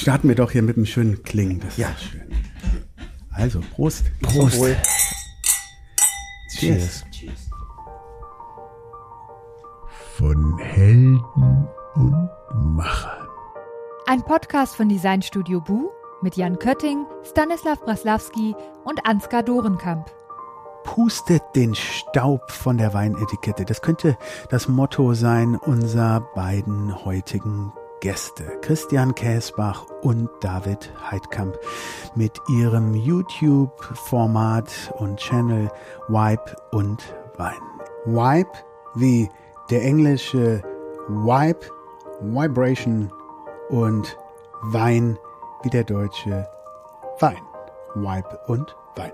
starten wir doch hier mit einem schönen Klingen. Das ist Ja. schön. Also, Prost. Prost. Cheers. von Helden und Machern. Ein Podcast von Designstudio Bu mit Jan Kötting, Stanislav Braslawski und Ansgar Dorenkamp. Pustet den Staub von der Weinetikette. Das könnte das Motto sein unserer beiden heutigen Gäste, Christian Käsbach und David Heidkamp, mit ihrem YouTube-Format und Channel Wipe und Wein. Wipe wie der englische Wipe, Vibration und Wein wie der deutsche Wein. Wipe und Wein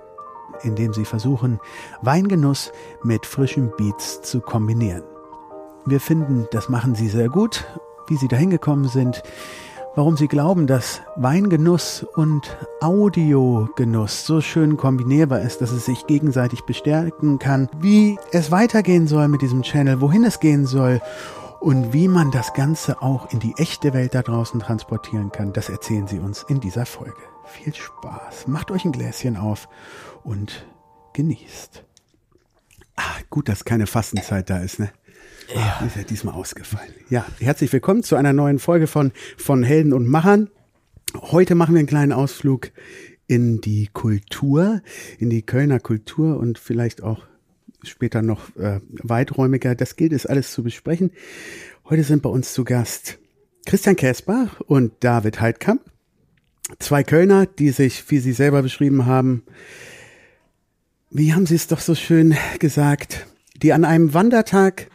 indem sie versuchen, Weingenuss mit frischen Beats zu kombinieren. Wir finden, das machen sie sehr gut, wie sie dahin gekommen sind, warum sie glauben, dass Weingenuss und Audiogenuss so schön kombinierbar ist, dass es sich gegenseitig bestärken kann, wie es weitergehen soll mit diesem Channel, wohin es gehen soll und wie man das Ganze auch in die echte Welt da draußen transportieren kann, das erzählen sie uns in dieser Folge. Viel Spaß, macht euch ein Gläschen auf und genießt. Ah, gut, dass keine Fastenzeit da ist, ne? Ja. Ist ja diesmal ausgefallen. Ja, herzlich willkommen zu einer neuen Folge von, von Helden und Machern. Heute machen wir einen kleinen Ausflug in die Kultur, in die Kölner Kultur und vielleicht auch später noch äh, weiträumiger. Das gilt es alles zu besprechen. Heute sind bei uns zu Gast Christian Käsbach und David Heidkamp. Zwei Kölner, die sich, wie sie selber beschrieben haben, wie haben Sie es doch so schön gesagt, die an einem Wandertag,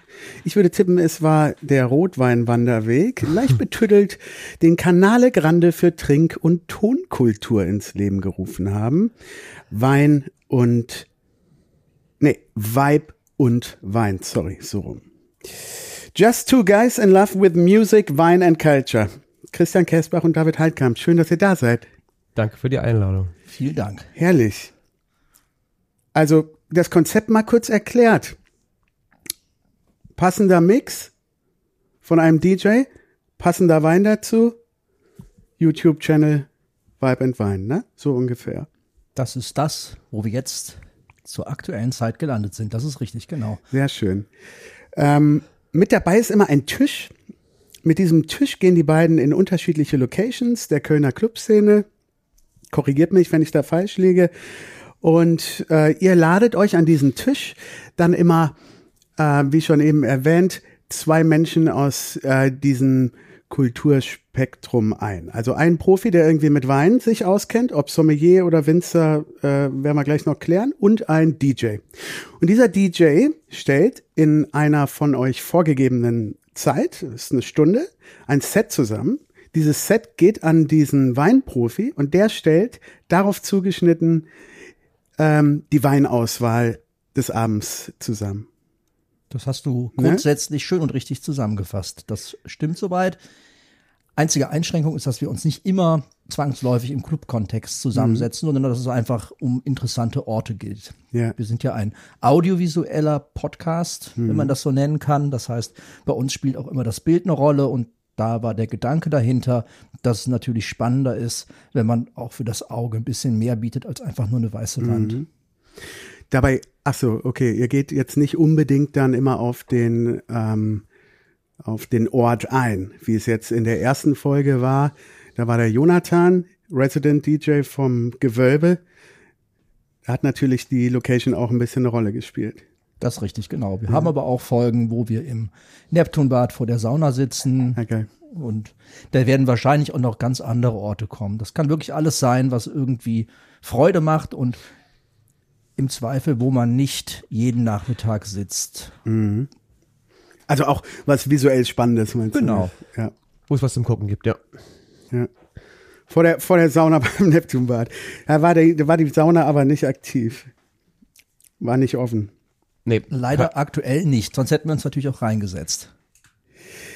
ich würde tippen, es war der Rotweinwanderweg, leicht betüdelt, den Canale Grande für Trink- und Tonkultur ins Leben gerufen haben. Wein und, nee, Vibe und Wein, sorry, so rum. Just two guys in love with music, wine and culture. Christian Käsbach und David Heidkamp, schön, dass ihr da seid. Danke für die Einladung. Vielen Dank. Herrlich. Also das Konzept mal kurz erklärt. Passender Mix von einem DJ, passender Wein dazu, YouTube-Channel Vibe and Wein, ne? So ungefähr. Das ist das, wo wir jetzt zur aktuellen Zeit gelandet sind. Das ist richtig, genau. Sehr schön. Ähm, mit dabei ist immer ein Tisch. Mit diesem Tisch gehen die beiden in unterschiedliche Locations der Kölner Clubszene. Korrigiert mich, wenn ich da falsch liege. Und äh, ihr ladet euch an diesen Tisch dann immer, äh, wie schon eben erwähnt, zwei Menschen aus äh, diesem Kulturspektrum ein. Also ein Profi, der irgendwie mit Wein sich auskennt, ob Sommelier oder Winzer, äh, werden wir gleich noch klären, und ein DJ. Und dieser DJ stellt in einer von euch vorgegebenen Zeit, das ist eine Stunde, ein Set zusammen. Dieses Set geht an diesen Weinprofi und der stellt darauf zugeschnitten ähm, die Weinauswahl des Abends zusammen. Das hast du Ne? grundsätzlich schön und richtig zusammengefasst. Das stimmt soweit. Einzige Einschränkung ist, dass wir uns nicht immer zwangsläufig im Club-Kontext zusammensetzen, sondern dass es einfach um interessante Orte geht. Ja. Wir sind ja ein audiovisueller Podcast, wenn man das so nennen kann. Das heißt, bei uns spielt auch immer das Bild eine Rolle und da war der Gedanke dahinter, dass es natürlich spannender ist, wenn man auch für das Auge ein bisschen mehr bietet als einfach nur eine weiße Wand. Dabei, ach so, okay, ihr geht jetzt nicht unbedingt dann immer auf den ähm, auf den Ort ein, wie es jetzt in der ersten Folge war. Da war der Jonathan, Resident DJ vom Gewölbe. Da hat natürlich die Location auch ein bisschen eine Rolle gespielt. Das ist richtig, genau. Wir haben aber auch Folgen, wo wir im Neptunbad vor der Sauna sitzen. Okay. Und da werden wahrscheinlich auch noch ganz andere Orte kommen. Das kann wirklich alles sein, was irgendwie Freude macht und im Zweifel, wo man nicht jeden Nachmittag sitzt. Also auch was visuell Spannendes, meinst Genau. du? Ja. Wo es was zum Gucken gibt, ja. Ja. Vor der, vor der Sauna beim Neptunbad. Da war, die, da war die Sauna aber nicht aktiv. War nicht offen. Nee, Leider aktuell nicht, sonst hätten wir uns natürlich auch reingesetzt.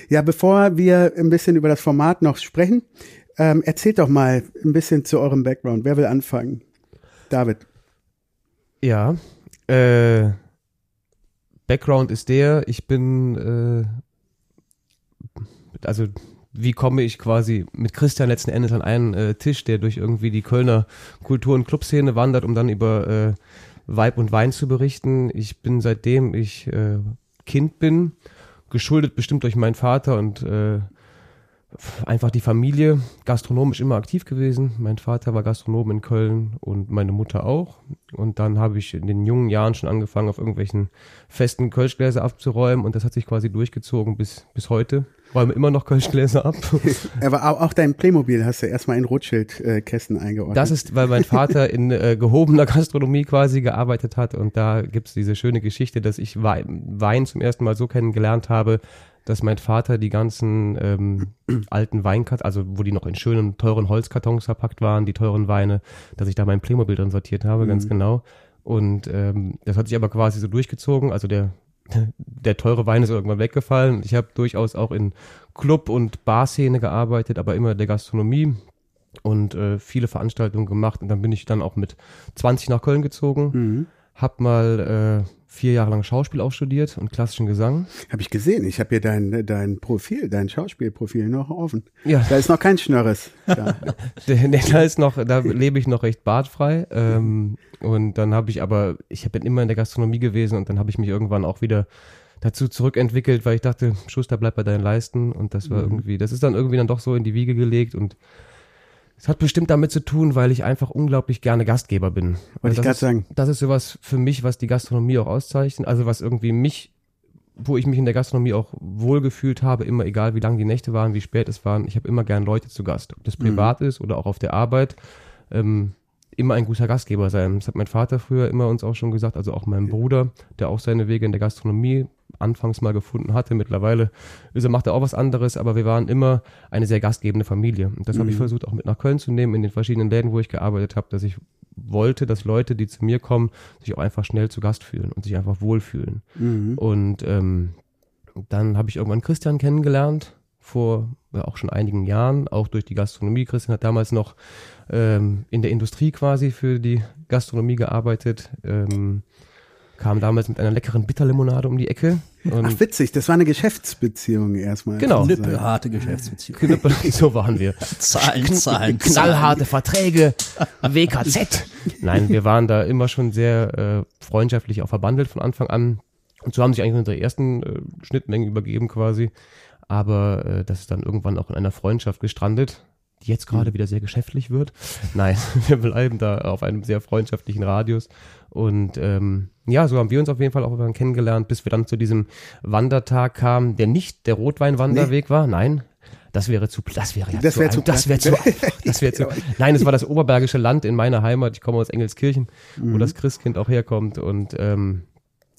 Ja, bevor wir ein bisschen über das Format noch sprechen, ähm, erzählt doch mal ein bisschen zu eurem Background. Wer will anfangen? David. Ja. Äh, Background ist der, ich bin, äh, also wie komme ich quasi mit Christian letzten Endes an einen äh, Tisch, der durch irgendwie die Kölner Kultur- und Clubszene wandert, um dann über äh, Weib und Wein zu berichten. Ich bin seitdem ich äh, Kind bin, geschuldet bestimmt durch meinen Vater und äh, einfach die Familie gastronomisch immer aktiv gewesen. Mein Vater war Gastronom in Köln und meine Mutter auch. Und dann habe ich in den jungen Jahren schon angefangen, auf irgendwelchen festen Kölschgläser abzuräumen und das hat sich quasi durchgezogen bis, bis heute. Räume immer noch Kölschgläser ab. Aber auch, auch dein Playmobil hast du erstmal in Rothschild-Kästen eingeordnet. Das ist, weil mein Vater in äh, gehobener Gastronomie quasi gearbeitet hat und da gibt's diese schöne Geschichte, dass ich Wein zum ersten Mal so kennengelernt habe, dass mein Vater die ganzen ähm, alten Weinkartons, also wo die noch in schönen, teuren Holzkartons verpackt waren, die teuren Weine, dass ich da mein Playmobil drin sortiert habe, ganz genau. Und ähm, das hat sich aber quasi so durchgezogen. Also der, der teure Wein ist irgendwann weggefallen. Ich habe durchaus auch in Club- und Barszene gearbeitet, aber immer der Gastronomie und äh, viele Veranstaltungen gemacht. Und dann bin ich dann auch mit 20 nach Köln gezogen, Mhm. hab mal äh, vier Jahre lang Schauspiel auch studiert und klassischen Gesang. Habe ich gesehen. Ich habe hier dein, dein Profil, dein Schauspielprofil noch offen. Ja, Da ist noch kein Schnörres. Da. Nee, da ist noch, da lebe ich noch recht bartfrei. Ähm, und dann habe ich aber, ich bin immer in der Gastronomie gewesen und dann habe ich mich irgendwann auch wieder dazu zurückentwickelt, weil ich dachte, Schuster, bleib bei deinen Leisten. Und das war irgendwie, das ist dann irgendwie dann doch so in die Wiege gelegt und es hat bestimmt damit zu tun, weil ich einfach unglaublich gerne Gastgeber bin. Wollte ich das gerade ist- sagen. Das ist sowas für mich, was die Gastronomie auch auszeichnet. Also was irgendwie mich, wo ich mich in der Gastronomie auch wohlgefühlt habe, immer egal wie lang die Nächte waren, wie spät es waren. Ich habe immer gern Leute zu Gast. Ob das privat ist oder auch auf der Arbeit. Ähm, immer ein guter Gastgeber sein. Das hat mein Vater früher immer uns auch schon gesagt, also auch mein Bruder, der auch seine Wege in der Gastronomie anfangs mal gefunden hatte. Mittlerweile ist er, macht er auch was anderes, aber wir waren immer eine sehr gastgebende Familie. Und das habe ich versucht auch mit nach Köln zu nehmen, in den verschiedenen Läden, wo ich gearbeitet habe, dass ich wollte, dass Leute, die zu mir kommen, sich auch einfach schnell zu Gast fühlen und sich einfach wohlfühlen. Und ähm, dann habe ich irgendwann Christian kennengelernt, vor auch schon einigen Jahren, auch durch die Gastronomie. Christian hat damals noch ähm, in der Industrie quasi für die Gastronomie gearbeitet, ähm, kam damals mit einer leckeren Bitterlimonade um die Ecke. Und Ach, witzig. Das war eine Geschäftsbeziehung erstmal. Genau. Knüppelharte Geschäftsbeziehung. Knüppel, so waren wir. Zahlen, Zahlen, Knallharte Verträge, WKZ. Nein, wir waren da immer schon sehr äh, freundschaftlich auch verbandelt von Anfang an. Und so haben sich eigentlich unsere ersten äh, Schnittmengen übergeben quasi. Aber äh, das ist dann irgendwann auch in einer Freundschaft gestrandet, die jetzt gerade wieder sehr geschäftlich wird. Nein, wir bleiben da auf einem sehr freundschaftlichen Radius. Und ähm, ja, so haben wir uns auf jeden Fall auch irgendwann kennengelernt, bis wir dann zu diesem Wandertag kamen, der nicht der Rotweinwanderweg war. Nein, das wäre zu, das wäre ja Das zu, wäre zu das wäre zu, das wäre zu, nein, es war das oberbergische Land in meiner Heimat. Ich komme aus Engelskirchen, wo das Christkind auch herkommt. Und, ähm,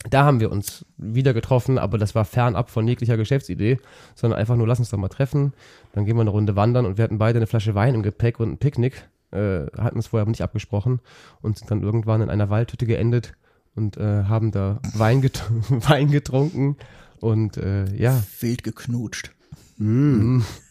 da haben wir uns wieder getroffen, aber das war fernab von jeglicher Geschäftsidee, sondern einfach nur, lass uns doch mal treffen, dann gehen wir eine Runde wandern und wir hatten beide eine Flasche Wein im Gepäck und ein Picknick, äh, hatten uns vorher aber nicht abgesprochen und sind dann irgendwann in einer Waldhütte geendet und äh, haben da Wein, get Wein getrunken und äh, ja, Wild geknutscht.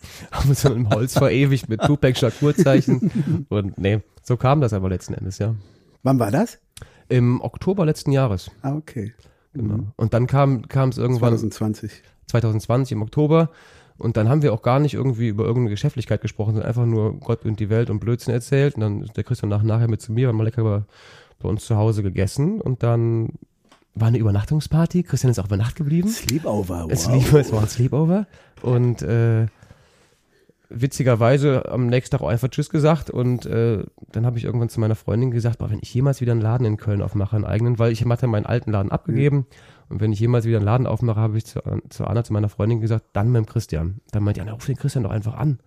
haben uns dann im Holz verewigt mit Tupac Shakur-Zeichen und nee, so kam das aber letzten Endes, ja. Wann war das? Im Oktober letzten Jahres. Ah, okay. Genau. Und dann kam kam es irgendwann 2020. 2020 im Oktober und dann haben wir auch gar nicht irgendwie über irgendeine Geschäftlichkeit gesprochen, sondern einfach nur Gott und die Welt und Blödsinn erzählt und dann ist der Christian nach, nachher mit zu mir, haben mal lecker bei, bei uns zu Hause gegessen und dann war eine Übernachtungsparty, Christian ist auch über Nacht geblieben. Sleepover. Wow. lief, es war ein Sleepover und äh, witzigerweise am nächsten Tag auch einfach Tschüss gesagt und äh, dann habe ich irgendwann zu meiner Freundin gesagt, boah, wenn ich jemals wieder einen Laden in Köln aufmache, einen eigenen, weil ich hatte meinen alten Laden abgegeben und wenn ich jemals wieder einen Laden aufmache, habe ich zu, zu Anna, zu meiner Freundin gesagt, dann mit dem Christian. Dann meinte Anna, ruf den Christian doch einfach an.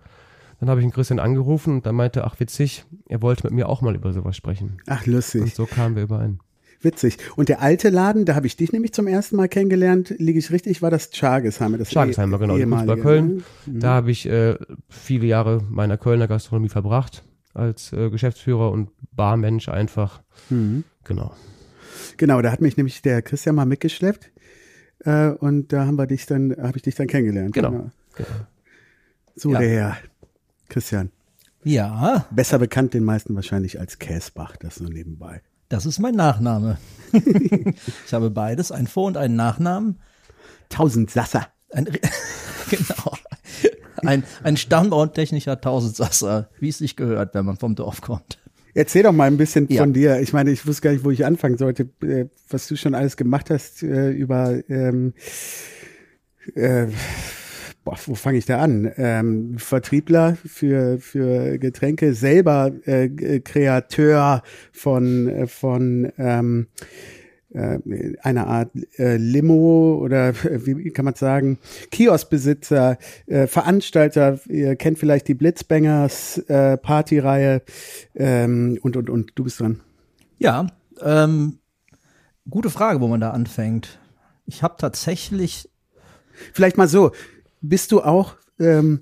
Dann habe ich den Christian angerufen und dann meinte, ach witzig, er wollte mit mir auch mal über sowas sprechen. Ach, Und lustig. so kamen wir überein. Witzig. Und der alte Laden, da habe ich dich nämlich zum ersten Mal kennengelernt, liege ich richtig, war das Chargesheimer. Das Schlagesheimer, genau, die Fußball ehemalige, Köln. ne? Da habe ich äh, viele Jahre meiner Kölner Gastronomie verbracht als äh, Geschäftsführer und Barmensch einfach. Mhm. Genau. Genau, da hat mich nämlich der Christian mal mitgeschleppt. Äh, und da haben wir dich dann, habe ich dich dann kennengelernt. Genau. genau. So, Ja. der Herr Christian. Ja, Besser bekannt den meisten wahrscheinlich als Käsbach, das nur nebenbei. das ist mein Nachname. ich habe beides, einen Vor- und einen Nachnamen. Tausend Sasser. Ein, genau. ein, ein standorttechnischer Tausendsasser, wie es sich gehört, wenn man vom Dorf kommt. Erzähl doch mal ein bisschen Ja. von dir. Ich meine, ich wusste gar nicht, wo ich anfangen sollte, äh, was du schon alles gemacht hast äh, über ähm, äh, boah, wo fange ich da an? Ähm, Vertriebler für für Getränke, selber äh, Kreateur von äh, von ähm, äh, einer Art äh, Limo oder äh, wie kann man sagen, Kioskbesitzer, äh, Veranstalter, ihr kennt vielleicht die Blitzbangers äh, Partyreihe ähm, und und und du bist dran. Ja, ähm, gute Frage, wo man da anfängt. Ich habe tatsächlich Vielleicht mal so, bist du auch ähm,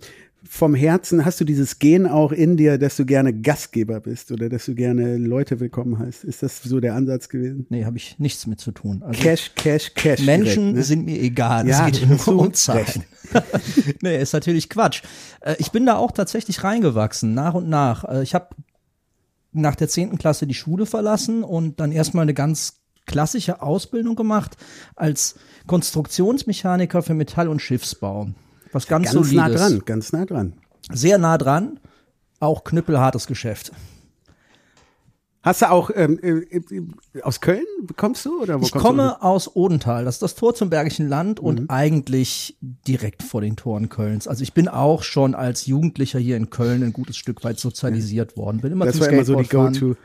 vom Herzen, hast du dieses Gen auch in dir, dass du gerne Gastgeber bist oder dass du gerne Leute willkommen heißt? Ist das so der Ansatz gewesen? Nee, habe ich nichts mit zu tun. Also Cash, Cash, Cash. Menschen direkt, ne? sind mir egal. Ja, es geht hast nur um Zeit. nee, ist natürlich Quatsch. Äh, Ich bin da auch tatsächlich reingewachsen, nach und nach. Äh, Ich habe nach der 10. Klasse die Schule verlassen und dann erstmal eine ganz klassische Ausbildung gemacht als Konstruktionsmechaniker für Metall- und Schiffsbau. Was ganz, ganz nah solides. dran, ganz nah dran. Sehr nah dran. Auch knüppelhartes Geschäft. Hast du auch ähm, äh, äh, aus Köln kommst du oder wo Ich kommst komme aus Odenthal, das ist das Tor zum Bergischen Land und Mhm. eigentlich direkt vor den Toren Kölns. Also ich bin auch schon als Jugendlicher hier in Köln ein gutes Stück weit sozialisiert worden. Bin immer du? Das war immer so die Skateboardfahren.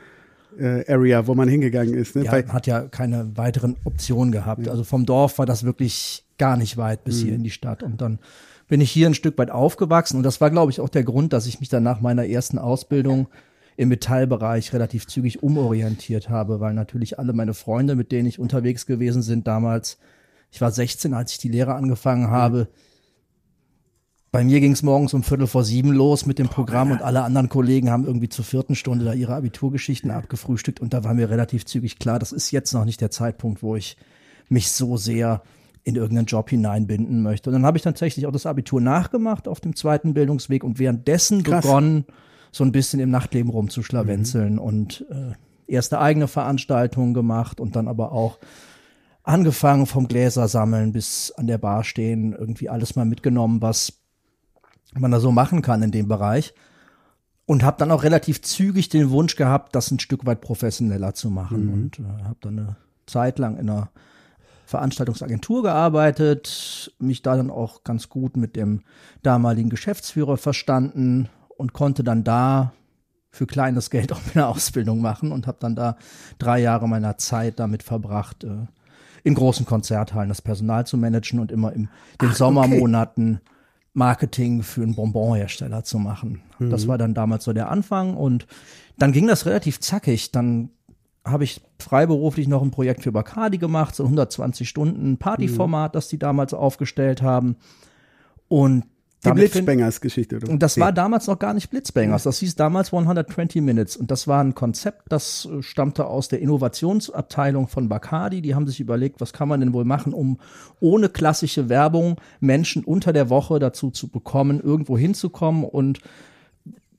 Go-to-Area, wo man hingegangen ist. Ne? Ja, hat ja keine weiteren Optionen gehabt. Also vom Dorf war das wirklich gar nicht weit bis Mhm. hier in die Stadt. Und dann bin ich hier ein Stück weit aufgewachsen. Und das war, glaube ich, auch der Grund, dass ich mich dann nach meiner ersten Ausbildung im Metallbereich relativ zügig umorientiert habe, weil natürlich alle meine Freunde, mit denen ich unterwegs gewesen sind damals, ich war 16, als ich die Lehre angefangen habe. Bei mir ging es morgens um Viertel vor sieben los mit dem Programm und alle anderen Kollegen haben irgendwie zur vierten Stunde da ihre Abiturgeschichten abgefrühstückt und da war mir relativ zügig klar, das ist jetzt noch nicht der Zeitpunkt, wo ich mich so sehr in irgendeinen Job hineinbinden möchte. Und dann habe ich tatsächlich auch das Abitur nachgemacht auf dem zweiten Bildungsweg und währenddessen Krass. begonnen, so ein bisschen im Nachtleben rumzuschlawenzeln und äh, erste eigene Veranstaltungen gemacht und dann aber auch angefangen vom Gläser sammeln bis an der Bar stehen, irgendwie alles mal mitgenommen, was man da so machen kann in dem Bereich. Und habe dann auch relativ zügig den Wunsch gehabt, das ein Stück weit professioneller zu machen. Und äh, habe dann eine Zeit lang in einer Veranstaltungsagentur gearbeitet, mich da dann auch ganz gut mit dem damaligen Geschäftsführer verstanden und konnte dann da für kleines Geld auch eine Ausbildung machen und habe dann da drei Jahre meiner Zeit damit verbracht, äh, in großen Konzerthallen das Personal zu managen und immer in den Sommermonaten Marketing für einen Bonbonhersteller zu machen. Das war dann damals so der Anfang und dann ging das relativ zackig. Dann habe ich freiberuflich noch ein Projekt für Bacardi gemacht, so ein 120 Stunden Partyformat, das die damals aufgestellt haben. Und die damit fin- Blitzbangers Geschichte, oder? und das war damals noch gar nicht Blitzbangers. Das hieß damals 120 Minutes. Und das war ein Konzept, das äh, stammte aus der Innovationsabteilung von Bacardi. Die haben sich überlegt, was kann man denn wohl machen, um ohne klassische Werbung Menschen unter der Woche dazu zu bekommen, irgendwo hinzukommen und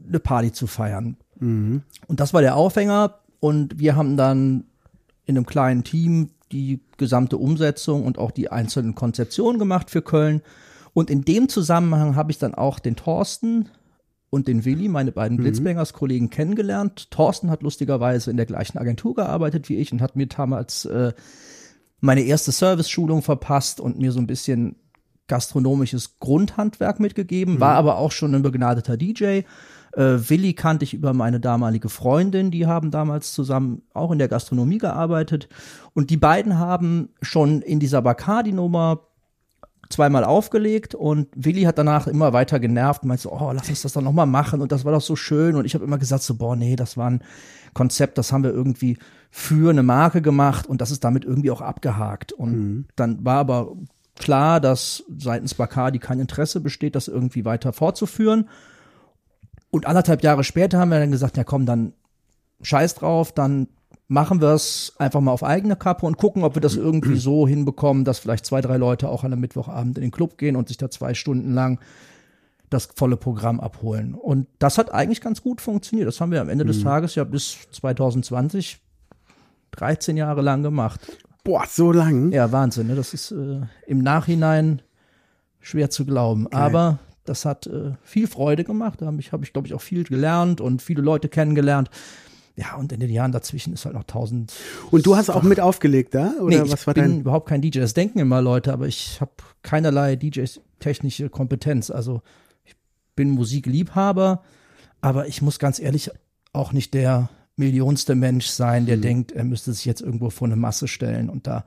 eine Party zu feiern. Und das war der Aufhänger. Und wir haben dann in einem kleinen Team die gesamte Umsetzung und auch die einzelnen Konzeptionen gemacht für Köln. Und in dem Zusammenhang habe ich dann auch den Thorsten und den Willi, meine beiden Blitzbangers-Kollegen, kennengelernt. Thorsten hat lustigerweise in der gleichen Agentur gearbeitet wie ich und hat mir damals äh, meine erste Service-Schulung verpasst und mir so ein bisschen gastronomisches Grundhandwerk mitgegeben, war aber auch schon ein begnadeter DJ. Äh, Willi kannte ich über meine damalige Freundin, die haben damals zusammen auch in der Gastronomie gearbeitet. Und die beiden haben schon in dieser Bacardi-Nummer zweimal aufgelegt und Willi hat danach immer weiter genervt und meinte so, oh, lass uns das doch nochmal machen und das war doch so schön. Und ich habe immer gesagt so, boah, nee, das war ein Konzept, das haben wir irgendwie für eine Marke gemacht und das ist damit irgendwie auch abgehakt. Und dann war aber klar, dass seitens Bacardi kein Interesse besteht, das irgendwie weiter fortzuführen und anderthalb Jahre später haben wir dann gesagt, ja komm, dann scheiß drauf, dann machen wir es einfach mal auf eigene Kappe und gucken, ob wir das irgendwie so hinbekommen, dass vielleicht zwei, drei Leute auch an einem Mittwochabend in den Club gehen und sich da zwei Stunden lang das volle Programm abholen. Und das hat eigentlich ganz gut funktioniert. Das haben wir am Ende des Tages ja bis 2020 13 Jahre lang gemacht. Boah, so lang. Ja, Wahnsinn. Ne? Das ist äh, im Nachhinein schwer zu glauben. Aber Das hat äh, viel Freude gemacht. Da habe ich, hab ich glaube ich, auch viel gelernt und viele Leute kennengelernt. Ja, und in den Jahren dazwischen ist halt noch tausend. Und du hast auch mit aufgelegt da? Oder nee, was ich war bin dein? überhaupt kein DJ. Das denken immer Leute, aber ich habe keinerlei DJ-technische Kompetenz. Also ich bin Musikliebhaber, aber ich muss ganz ehrlich auch nicht der millionste Mensch sein, Mhm. der denkt, er müsste sich jetzt irgendwo vor eine Masse stellen und da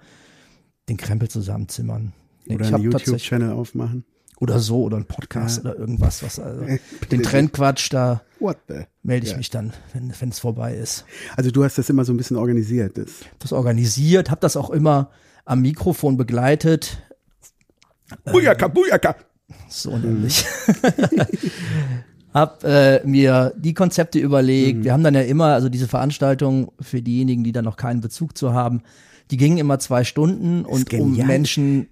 den Krempel zusammenzimmern. Oder ich einen YouTube-Channel aufmachen? Oder so oder ein Podcast Ja. oder irgendwas, was also Äh, den Trendquatsch, da melde ich Ja. mich dann, wenn es vorbei ist. Also du hast das immer so ein bisschen organisiert. Das. Das organisiert, habe das auch immer am Mikrofon begleitet, Bujaka, Bujaka! so nämlich. hab äh, mir die Konzepte überlegt. Wir haben dann ja immer, also diese Veranstaltung für diejenigen, die da noch keinen Bezug zu haben, die gingen immer zwei Stunden und um. Menschen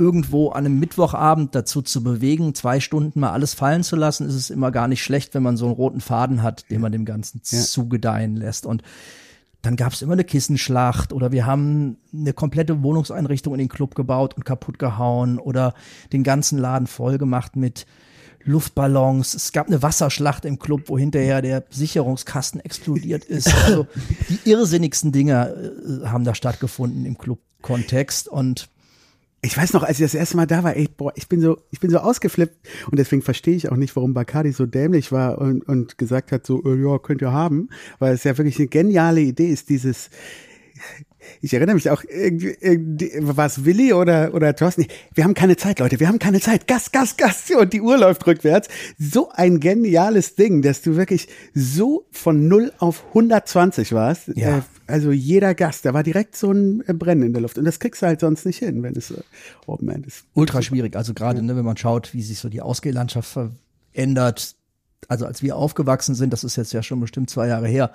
irgendwo an einem Mittwochabend dazu zu bewegen, zwei Stunden mal alles fallen zu lassen, ist es immer gar nicht schlecht, wenn man so einen roten Faden hat, den man dem Ganzen Ja. zugedeihen lässt. Und dann gab es immer eine Kissenschlacht oder wir haben eine komplette Wohnungseinrichtung in den Club gebaut und kaputt gehauen oder den ganzen Laden voll gemacht mit Luftballons. Es gab eine Wasserschlacht im Club, wo hinterher der Sicherungskasten explodiert ist. Also die irrsinnigsten Dinge äh, haben da stattgefunden im Club-Kontext und Ich weiß noch, als ich das erste Mal da war, ey, boah, ich bin so, ich bin so ausgeflippt. Und deswegen verstehe ich auch nicht, warum Bacardi so dämlich war und, und gesagt hat, so, äh, ja, könnt ihr haben, weil es ja wirklich eine geniale Idee ist, dieses, ich erinnere mich auch, irgendwie, irgendwie war es Willi oder, oder Thorsten? Wir haben keine Zeit, Leute, wir haben keine Zeit. Gas, Gas, Gas. Und die Uhr läuft rückwärts. So ein geniales Ding, dass du wirklich so von 0 auf 120 warst. Ja. Äh, also jeder Gast, da war direkt so ein äh, Brennen in der Luft. Und das kriegst du halt sonst nicht hin, wenn es äh, Open End ist. ultra schwierig. Also gerade, ne, wenn man schaut, wie sich so die Ausgehlandschaft verändert. Also als wir aufgewachsen sind, das ist jetzt ja schon bestimmt zwei Jahre her,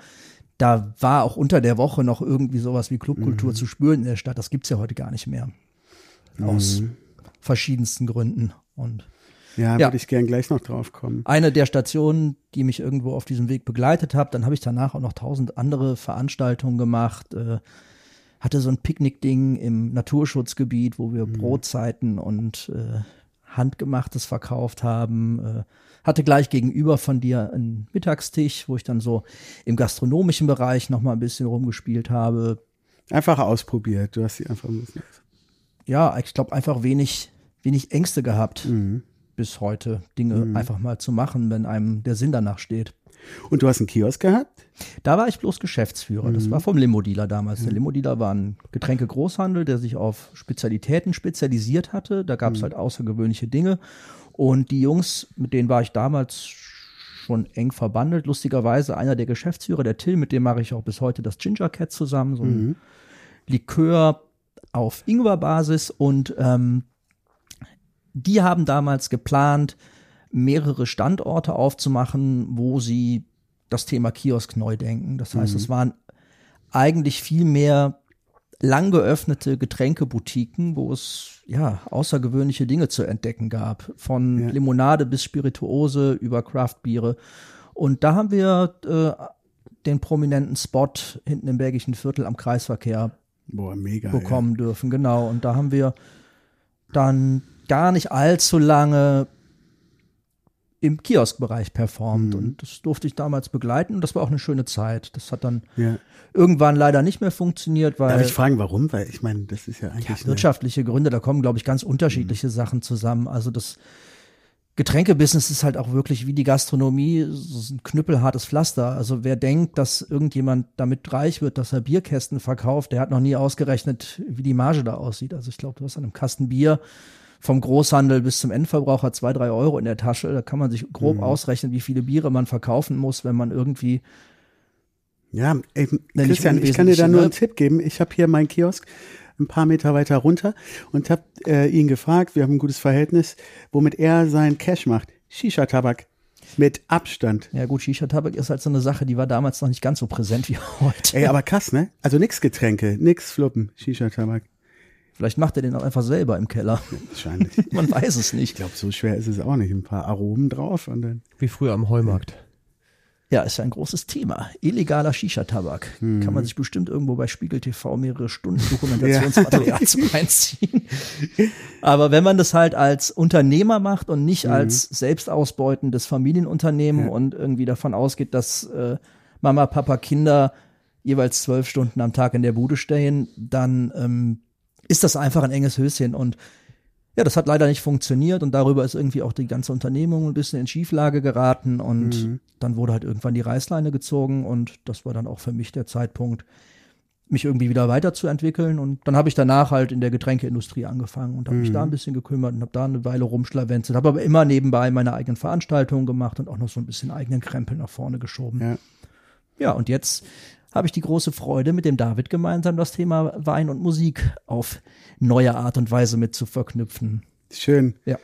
da war auch unter der Woche noch irgendwie sowas wie Clubkultur zu spüren in der Stadt. Das gibt's ja heute gar nicht mehr. Aus verschiedensten Gründen. Und Ja, Ja. würde ich gern gleich noch drauf kommen. eine der Stationen, die mich irgendwo auf diesem Weg begleitet hat. Dann habe ich danach auch noch tausend andere Veranstaltungen gemacht. Äh, hatte so ein Picknickding im Naturschutzgebiet, wo wir Brotzeiten und äh, Handgemachtes verkauft haben. Äh, hatte gleich gegenüber von dir einen Mittagstisch, wo ich dann so im gastronomischen Bereich noch mal ein bisschen rumgespielt habe. Einfach ausprobiert. Du hast sie einfach ein bisschen. Ja, ich glaube einfach wenig, wenig Ängste gehabt Mhm. bis heute, Dinge einfach mal zu machen, wenn einem der Sinn danach steht. Und du hast einen Kiosk gehabt? Da war ich bloß Geschäftsführer. Das war vom Limo-Dealer damals. Der Limo-Dealer war ein Getränke-Großhandel, der sich auf Spezialitäten spezialisiert hatte. Da gab es halt außergewöhnliche Dinge. Und die Jungs, mit denen war ich damals schon eng verbandelt. Lustigerweise einer der Geschäftsführer, der Till, mit dem mache ich auch bis heute das Ginger Cat zusammen. So ein Likör auf Ingwer-Basis. Und ähm, die haben damals geplant, mehrere Standorte aufzumachen, wo sie das Thema Kiosk neu denken. Das heißt, es waren eigentlich viel mehr lang geöffnete Getränkeboutiquen, wo es ja außergewöhnliche Dinge zu entdecken gab. Von Ja. Limonade bis Spirituose über Craftbiere. Und da haben wir äh, den prominenten Spot hinten im Bergischen Viertel am Kreisverkehr Boah, mega. bekommen dürfen, genau. Und da haben wir dann gar nicht allzu lange im Kioskbereich performt Mhm. und das durfte ich damals begleiten und das war auch eine schöne Zeit. Das hat dann Ja. Irgendwann leider nicht mehr funktioniert, weil Darf ich fragen, warum? Weil ich meine, das ist ja eigentlich. ja, wirtschaftliche Gründe, da kommen, glaube ich, ganz unterschiedliche Sachen zusammen. Also das Getränkebusiness ist halt auch wirklich wie die Gastronomie, so ein knüppelhartes Pflaster. Also wer denkt, dass irgendjemand damit reich wird, dass er Bierkästen verkauft, der hat noch nie ausgerechnet, wie die Marge da aussieht. Also ich glaube, du hast an einem Kasten Bier vom Großhandel bis zum Endverbraucher zwei, drei Euro in der Tasche. Da kann man sich grob ausrechnen, wie viele Biere man verkaufen muss, wenn man irgendwie Ja, ey, Christian, ich kann dir da nur ne? einen Tipp geben. Ich habe hier meinen Kiosk ein paar Meter weiter runter und habe äh, ihn gefragt, wir haben ein gutes Verhältnis, womit er sein Cash macht. Shisha-Tabak. Mit Abstand. Ja gut, Shisha-Tabak ist halt so eine Sache, die war damals noch nicht ganz so präsent wie heute. Ey, aber krass, ne? Also nix Getränke, nix Fluppen, Shisha-Tabak. Vielleicht macht er den auch einfach selber im Keller. Wahrscheinlich. Man weiß es Ich nicht. glaube, so schwer ist es auch nicht. Ein paar Aromen drauf und dann. Wie früher am Heumarkt. Ja, ist ja ein großes Thema. Illegaler Shisha-Tabak. Kann man sich bestimmt irgendwo bei Spiegel TV mehrere Stunden Dokumentationsmaterial zum Reinziehen. Aber wenn man das halt als Unternehmer macht und nicht als selbstausbeutendes Familienunternehmen Ja. und irgendwie davon ausgeht, dass äh, Mama, Papa, Kinder jeweils zwölf Stunden am Tag in der Bude stehen, dann ähm, ist das einfach ein enges Höschen und ja, das hat leider nicht funktioniert und darüber ist irgendwie auch die ganze Unternehmung ein bisschen in Schieflage geraten und dann wurde halt irgendwann die Reißleine gezogen und das war dann auch für mich der Zeitpunkt, mich irgendwie wieder weiterzuentwickeln und dann habe ich danach halt in der Getränkeindustrie angefangen und habe mich da ein bisschen gekümmert und habe da eine Weile rumschlawenzelt, habe aber immer nebenbei meine eigenen Veranstaltungen gemacht und auch noch so ein bisschen eigenen Krempel nach vorne geschoben. Ja. Ja, und jetzt habe ich die große Freude, mit dem David gemeinsam das Thema Wein und Musik auf neue Art und Weise mit zu verknüpfen. Schön. Ja.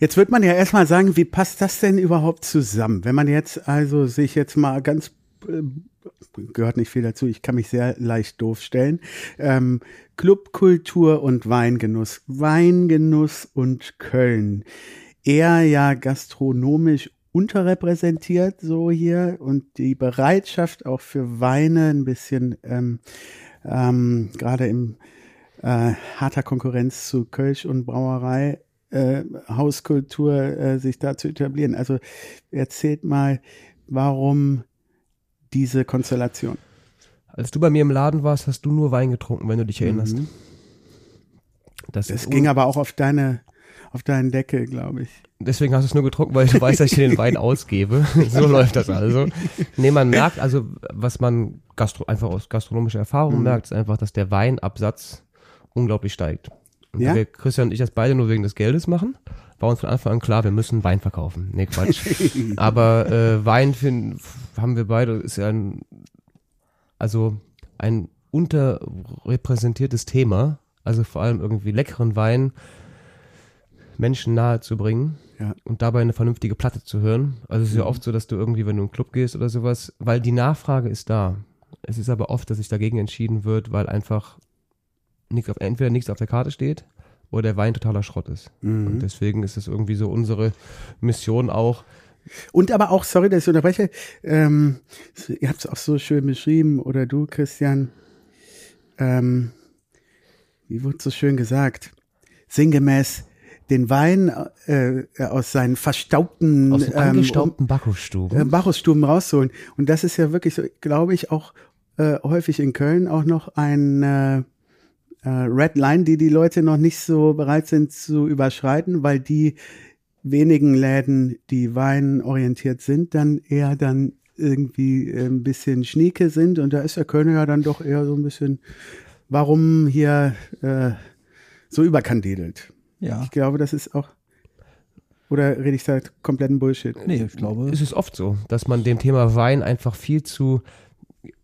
Jetzt wird man ja erstmal sagen, wie passt das denn überhaupt zusammen? Wenn man jetzt also sich jetzt mal ganz äh, gehört nicht viel dazu, ich kann mich sehr leicht doof stellen. Ähm, Clubkultur und Weingenuss. Weingenuss und Köln. Eher ja gastronomisch unterrepräsentiert so hier und die Bereitschaft auch für Weine ein bisschen ähm, ähm, gerade im äh, harter Konkurrenz zu Kölsch und Brauerei äh, Hauskultur äh, sich da zu etablieren. Also erzählt mal, warum diese Konstellation? Als du bei mir im Laden warst, hast du nur Wein getrunken, wenn du dich erinnerst. Mhm. Das, Das ging aber auch auf deine auf deinen Deckel, glaube ich. Deswegen hast du es nur getrunken, weil du weißt, dass ich dir den Wein ausgebe. so läuft das also. Nee, man merkt also, was man Gastro einfach aus gastronomischer Erfahrung Mhm. merkt, ist einfach, dass der Weinabsatz unglaublich steigt. Und Ja? wir Christian und ich das beide nur wegen des Geldes machen, war uns von Anfang an klar, wir müssen Wein verkaufen. Nee, Quatsch. Aber äh, Wein finden, haben wir beide, ist ja ein, also ein unterrepräsentiertes Thema. Also vor allem irgendwie leckeren Wein Menschen nahe zu bringen Ja. und dabei eine vernünftige Platte zu hören. Also es ist ja oft so, dass du irgendwie, wenn du in einen Club gehst oder sowas, weil die Nachfrage ist da. Es ist aber oft, dass sich dagegen entschieden wird, weil einfach nichts auf, entweder nichts auf der Karte steht oder der Wein totaler Schrott ist. Mhm. Und deswegen ist es irgendwie so unsere Mission auch, Und aber auch, sorry, dass ich unterbreche, ähm, ihr habt es auch so schön beschrieben, oder du, Christian, ähm, wie wurde so schön gesagt, sinngemäß den Wein äh, aus seinen verstaubten aus ähm, angestaubten äh, Bacchusstuben. Bacchusstuben rausholen. Und das ist ja wirklich, so, glaube ich, auch äh, häufig in Köln auch noch ein äh, äh, Red Line, die die Leute noch nicht so bereit sind zu überschreiten, weil die wenigen Läden, die weinorientiert sind, dann eher dann irgendwie äh, ein bisschen schnieke sind. Und da ist der Kölner ja dann doch eher so ein bisschen, warum hier äh, so überkandidelt. Ja. Ich glaube, das ist auch, oder rede ich da kompletten Bullshit? Nee, ich glaube. es ist oft so, dass man dem Thema Wein einfach viel zu,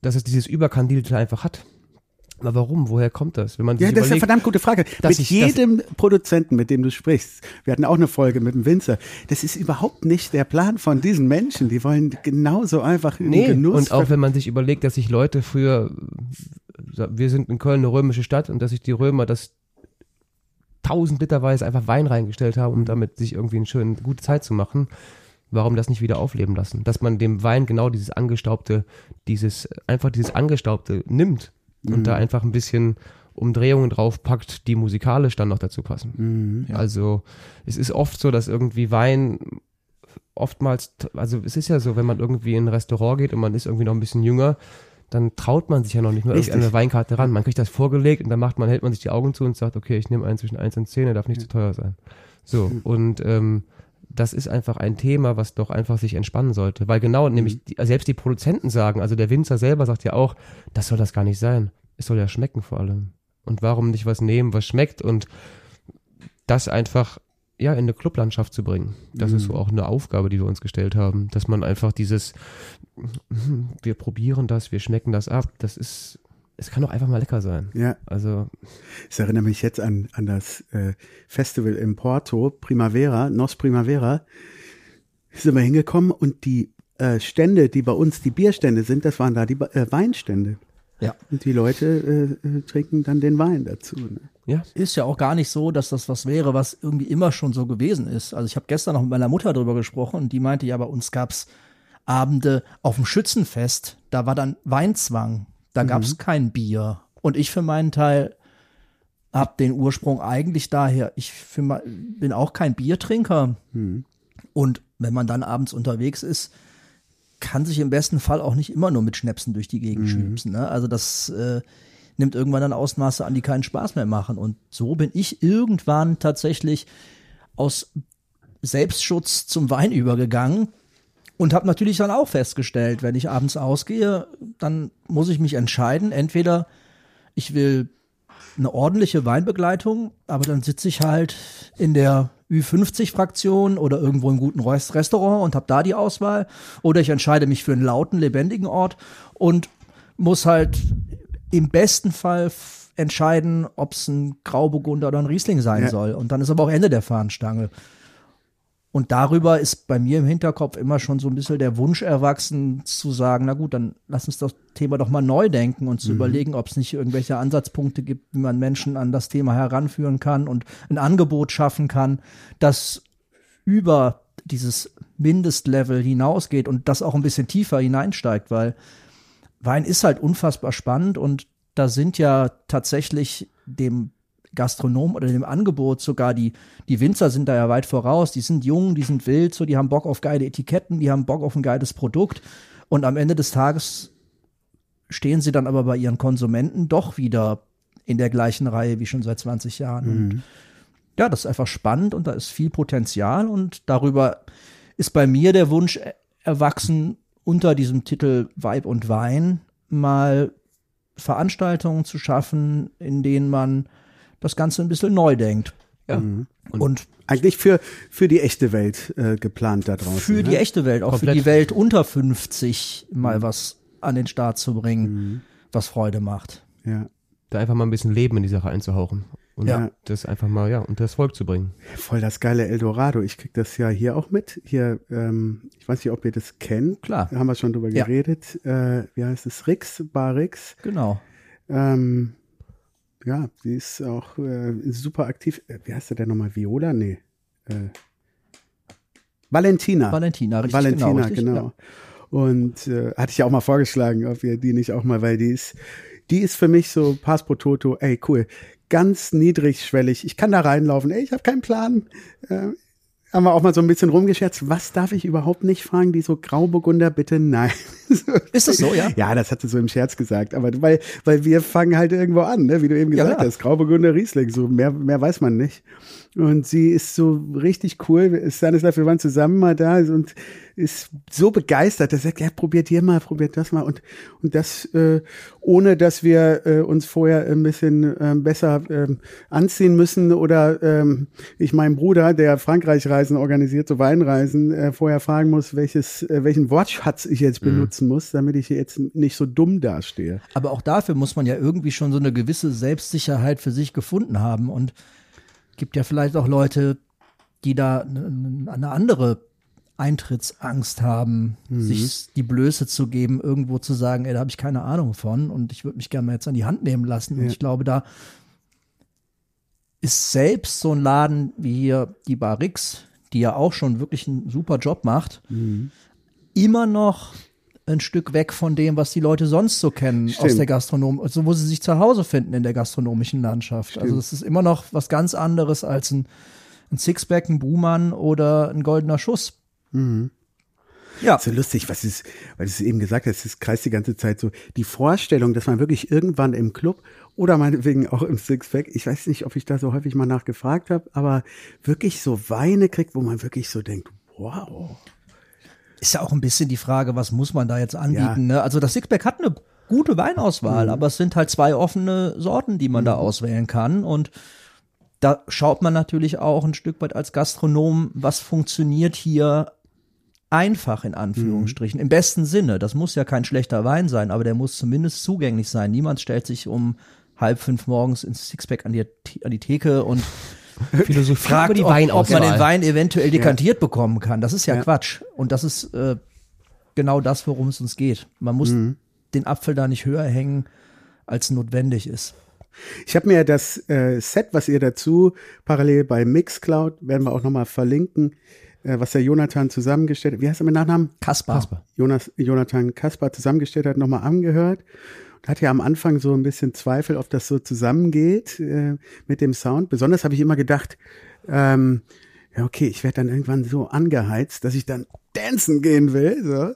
dass es dieses Überkandidelte einfach hat. Aber warum? Woher kommt das? Wenn man Ja, das ist eine überlegt, verdammt gute Frage. dass Mit ich- dass- jedem Produzenten, mit dem du sprichst, wir hatten auch eine Folge mit dem Winzer, das ist überhaupt nicht der Plan von diesen Menschen. Die wollen genauso einfach in Nee, Genuss. und auch wenn man sich überlegt, dass sich Leute früher, wir sind in Köln eine römische Stadt und dass sich die Römer das tausend Literweise einfach Wein reingestellt haben, um damit sich irgendwie eine schöne, gute Zeit zu machen, warum das nicht wieder aufleben lassen? Dass man dem Wein genau dieses angestaubte, dieses, einfach dieses angestaubte nimmt und da einfach ein bisschen Umdrehungen draufpackt, die musikalisch dann noch dazu passen. Mhm. Ja. Also es ist oft so, dass irgendwie Wein oftmals, also es ist ja so, wenn man irgendwie in ein Restaurant geht und man ist irgendwie noch ein bisschen jünger, dann traut man sich ja noch nicht mehr irgendwie an eine Weinkarte ran. Man kriegt das vorgelegt und dann macht man, hält man sich die Augen zu und sagt, okay, ich nehme einen zwischen 1 und 10, der darf nicht zu teuer sein. So, und ähm, das ist einfach ein Thema, was doch einfach sich entspannen sollte. Weil genau, nämlich die, selbst die Produzenten sagen, also der Winzer selber sagt ja auch, das soll das gar nicht sein. Es soll ja schmecken vor allem. Und warum nicht was nehmen, was schmeckt und das einfach ja in eine Clublandschaft zu bringen. Das ist so auch eine Aufgabe, die wir uns gestellt haben, dass man einfach dieses wir probieren das, wir schmecken das ab, das ist es kann doch einfach mal lecker sein. Ja, Also ich erinnere mich jetzt an, an das äh, Festival in Porto, Primavera, Nos Primavera. Sind wir hingekommen und die äh, Stände, die bei uns die Bierstände sind, das waren da die äh, Weinstände. Ja. Und die Leute äh, trinken dann den Wein dazu. Ne? ja, Ist ja auch gar nicht so, dass das was wäre, was irgendwie immer schon so gewesen ist. Also ich habe gestern noch mit meiner Mutter darüber gesprochen und die meinte, ja, bei uns gab's Abende auf dem Schützenfest, da war dann Weinzwang, da gab's kein Bier. Und ich für meinen Teil hab den Ursprung eigentlich daher, ich für, bin auch kein Biertrinker. Und wenn man dann abends unterwegs ist, kann sich im besten Fall auch nicht immer nur mit Schnäpsen durch die Gegend schnipsen. Ne? Also das äh, nimmt irgendwann dann Ausmaße an, die keinen Spaß mehr machen. Und so bin ich irgendwann tatsächlich aus Selbstschutz zum Wein übergegangen und habe natürlich dann auch festgestellt, wenn ich abends ausgehe, dann muss ich mich entscheiden, entweder ich will eine ordentliche Weinbegleitung, aber dann sitze ich halt in der Ü50-Fraktion oder irgendwo im guten Rest- Restaurant und habe da die Auswahl. Oder ich entscheide mich für einen lauten, lebendigen Ort und muss halt im besten Fall entscheiden, ob es ein Grauburgunder oder ein Riesling sein Ja. soll. Und dann ist aber auch Ende der Fahnenstange. Und darüber ist bei mir im Hinterkopf immer schon so ein bisschen der Wunsch erwachsen, zu sagen, na gut, dann lass uns das Thema doch mal neu denken und zu überlegen, ob es nicht irgendwelche Ansatzpunkte gibt, wie man Menschen an das Thema heranführen kann und ein Angebot schaffen kann, das über dieses Mindestlevel hinausgeht und das auch ein bisschen tiefer hineinsteigt, weil Wein ist halt unfassbar spannend und da sind ja tatsächlich dem Gastronom oder dem Angebot sogar die, die Winzer sind da ja weit voraus, die sind jung, die sind wild, so, die haben Bock auf geile Etiketten, die haben Bock auf ein geiles Produkt und am Ende des Tages stehen sie dann aber bei ihren Konsumenten doch wieder in der gleichen Reihe wie schon seit 20 Jahren. Und ja, das ist einfach spannend und da ist viel Potenzial und darüber ist bei mir der Wunsch er- erwachsen, unter diesem Titel Weib und Wein mal Veranstaltungen zu schaffen, in denen man das Ganze ein bisschen neu denkt. Ja. Und, Eigentlich für, für die echte Welt äh, geplant da draußen. für die ne? echte Welt, auch Komplett. für die Welt unter 50 mal was an den Start zu bringen, was Freude macht. Ja. Da einfach mal ein bisschen Leben in die Sache einzuhauchen. Und Ja. das einfach mal, ja, unter das Volk zu bringen. Voll das geile Eldorado. Ich krieg das ja hier auch mit. Hier, ähm, ich weiß nicht, ob ihr das kennt. Klar. Da haben wir schon drüber Ja. geredet. Äh, wie heißt es? Rix, Bar Rix. Genau. Ähm, ja, die ist auch äh, super aktiv. Äh, wie heißt der denn nochmal? Viola? Nee. Äh, Valentina. Valentina, richtig Valentina, genau. Richtig, genau. Und äh, hatte ich ja auch mal vorgeschlagen, ob wir die nicht auch mal, weil die ist, die ist für mich so Pass pro Toto, ey, cool. Ganz niedrigschwellig. Ich kann da reinlaufen, ey, ich habe keinen Plan. Äh, haben wir auch mal so ein bisschen rumgescherzt. Was darf ich überhaupt nicht fragen? Die so Grauburgunder, bitte nein. Ist das so, ja? Ja, das hat sie so im Scherz gesagt. Aber weil, weil wir fangen halt irgendwo an, ne? wie du eben Ja, gesagt klar. hast. Grauburgunder Riesling, so mehr, mehr weiß man nicht. Und sie ist so richtig cool. Stanislav, wir waren zusammen mal da und ist so begeistert. Er sagt, ja, probiert hier mal, probiert das mal. Und, und das, äh, ohne dass wir äh, uns vorher ein bisschen ähm, besser ähm, anziehen müssen oder ähm, ich meinen Bruder, der Frankreich-Reisen organisiert, so Weinreisen, äh, vorher fragen muss, welches, äh, welchen Wortschatz ich jetzt benutzen muss, damit ich jetzt nicht so dumm dastehe. Aber auch dafür muss man ja irgendwie schon so eine gewisse Selbstsicherheit für sich gefunden haben. Und gibt ja vielleicht auch Leute, die da eine andere Eintrittsangst haben, sich die Blöße zu geben, irgendwo zu sagen, ey, da habe ich keine Ahnung von und ich würde mich gerne mal jetzt an die Hand nehmen lassen. Und Ja. ich glaube, da ist selbst so ein Laden wie hier die Bar Rix, die ja auch schon wirklich einen super Job macht, immer noch ein Stück weg von dem, was die Leute sonst so kennen aus Stimmt. der Gastronomie, also wo sie sich zu Hause finden in der gastronomischen Landschaft. Also es ist immer noch was ganz anderes als ein, ein Sixpack, ein Buhmann oder ein goldener Schuss. Ja, So lustig, was ist, weil du es eben gesagt hast, es kreist die ganze Zeit so die Vorstellung, dass man wirklich irgendwann im Club oder meinetwegen auch im Sixpack, ich weiß nicht, ob ich da so häufig mal nachgefragt habe, aber wirklich so Weine kriegt, wo man wirklich so denkt, wow. Ist ja auch ein bisschen die Frage, was muss man da jetzt anbieten. Ja. Ne? Also das Sixpack hat eine gute Weinauswahl, aber es sind halt zwei offene Sorten, die man da auswählen kann und da schaut man natürlich auch ein Stück weit als Gastronom, was funktioniert hier einfach in Anführungsstrichen. Im besten Sinne. Das muss ja kein schlechter Wein sein, aber der muss zumindest zugänglich sein. Niemand stellt sich um halb fünf morgens ins Sixpack an die, an die Theke und Philosophie fragt, über die ob, ob man Weinauswahl. den Wein eventuell dekantiert bekommen kann. Das ist ja, Ja. Quatsch. Und das ist äh, genau das, worum es uns geht. Man muss den Apfel da nicht höher hängen, als notwendig ist. Ich habe mir das äh, Set, was ihr dazu parallel bei Mixcloud, werden wir auch nochmal verlinken, äh, was der Jonathan zusammengestellt hat. Wie heißt er mit Nachnamen? Kaspar. Kasper. Jonas, Jonathan Kaspar zusammengestellt hat, nochmal angehört. Hatte ja am Anfang so ein bisschen Zweifel, ob das so zusammengeht äh, mit dem Sound. Besonders habe ich immer gedacht, ähm, ja, okay, ich werde dann irgendwann so angeheizt, dass ich dann dancen gehen will. So.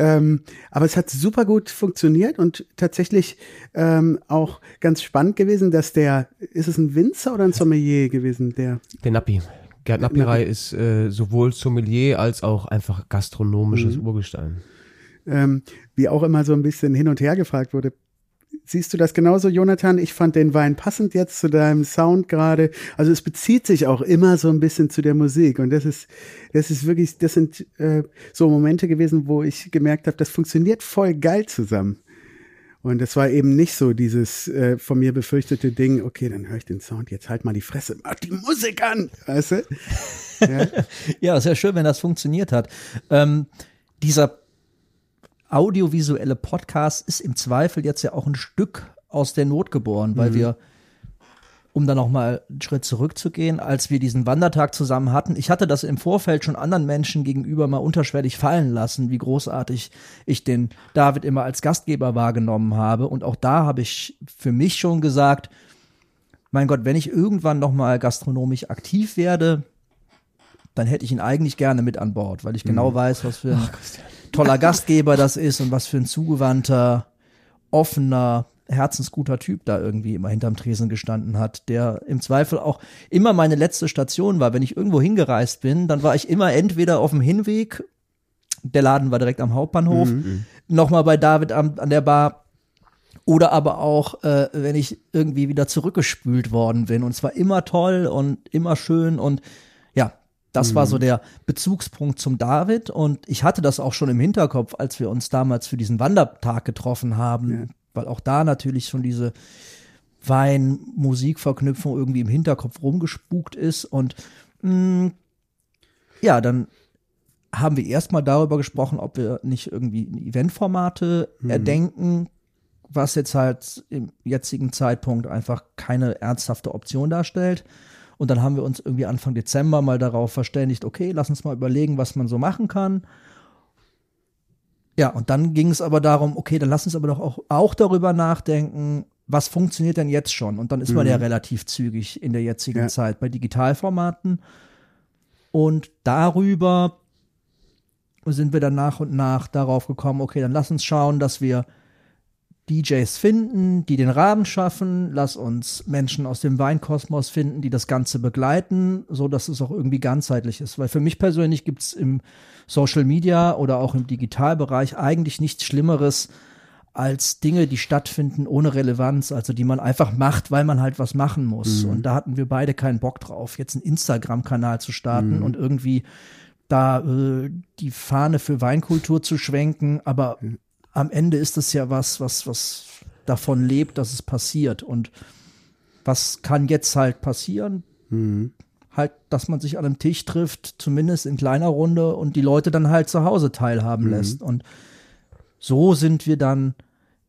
Ähm, aber es hat super gut funktioniert und tatsächlich ähm, auch ganz spannend gewesen, dass der, ist es ein Winzer oder ein Sommelier gewesen, der Der Nappi. Gerd Nappirei ist äh, sowohl Sommelier als auch einfach gastronomisches Mhm. Urgestein. ähm, wie auch immer so ein bisschen hin und her gefragt wurde. Siehst du das genauso, Jonathan? Ich fand den Wein passend jetzt zu deinem Sound gerade. Also es bezieht sich auch immer so ein bisschen zu der Musik. Und das ist, das ist wirklich, das sind äh, so Momente gewesen, wo ich gemerkt habe, das funktioniert voll geil zusammen. Und das war eben nicht so dieses äh, von mir befürchtete Ding, okay, dann höre ich den Sound, jetzt halt mal die Fresse, mach die Musik an, weißt du? Ja, sehr schön, wenn das funktioniert hat. Ähm, dieser audiovisuelle Podcast ist im Zweifel jetzt ja auch ein Stück aus der Not geboren, weil wir, um dann noch mal einen Schritt zurückzugehen, als wir diesen Wandertag zusammen hatten, ich hatte das im Vorfeld schon anderen Menschen gegenüber mal unterschwellig fallen lassen, wie großartig ich den David immer als Gastgeber wahrgenommen habe. Und auch da habe ich für mich schon gesagt, mein Gott, wenn ich irgendwann noch mal gastronomisch aktiv werde, dann hätte ich ihn eigentlich gerne mit an Bord, weil ich genau weiß, was für ein toller Gastgeber das ist und was für ein zugewandter, offener, herzensguter Typ da irgendwie immer hinterm Tresen gestanden hat, der im Zweifel auch immer meine letzte Station war. Wenn ich irgendwo hingereist bin, dann war ich immer entweder auf dem Hinweg, der Laden war direkt am Hauptbahnhof, nochmal bei David am, an der Bar oder aber auch, äh, wenn ich irgendwie wieder zurückgespült worden bin. Und es war immer toll und immer schön und ja, das war so der Bezugspunkt zum David. Und ich hatte das auch schon im Hinterkopf, als wir uns damals für diesen Wandertag getroffen haben, weil auch da natürlich schon diese Wein-Musik-Verknüpfung irgendwie im Hinterkopf rumgespukt ist. Und mh, ja, dann haben wir erstmal darüber gesprochen, ob wir nicht irgendwie Eventformate erdenken, was jetzt halt im jetzigen Zeitpunkt einfach keine ernsthafte Option darstellt. Und dann haben wir uns irgendwie Anfang Dezember mal darauf verständigt, okay, lass uns mal überlegen, was man so machen kann. Ja, und dann ging es aber darum, okay, dann lass uns aber doch auch, auch darüber nachdenken, was funktioniert denn jetzt schon? Und dann ist man ja relativ zügig in der jetzigen Ja. Zeit bei Digitalformaten. Und darüber sind wir dann nach und nach darauf gekommen, okay, dann lass uns schauen, dass wir DJs finden, die den Rahmen schaffen, lass uns Menschen aus dem Weinkosmos finden, die das Ganze begleiten, so dass es auch irgendwie ganzheitlich ist. Weil für mich persönlich gibt es im Social Media oder auch im Digitalbereich eigentlich nichts Schlimmeres als Dinge, die stattfinden ohne Relevanz, also die man einfach macht, weil man halt was machen muss. Und da hatten wir beide keinen Bock drauf, jetzt einen Instagram-Kanal zu starten und irgendwie da äh, die Fahne für Weinkultur zu schwenken, aber am Ende ist es ja was, was, was davon lebt, dass es passiert. Und was kann jetzt halt passieren? Halt, dass man sich an einem Tisch trifft, zumindest in kleiner Runde und die Leute dann halt zu Hause teilhaben lässt. Und so sind wir dann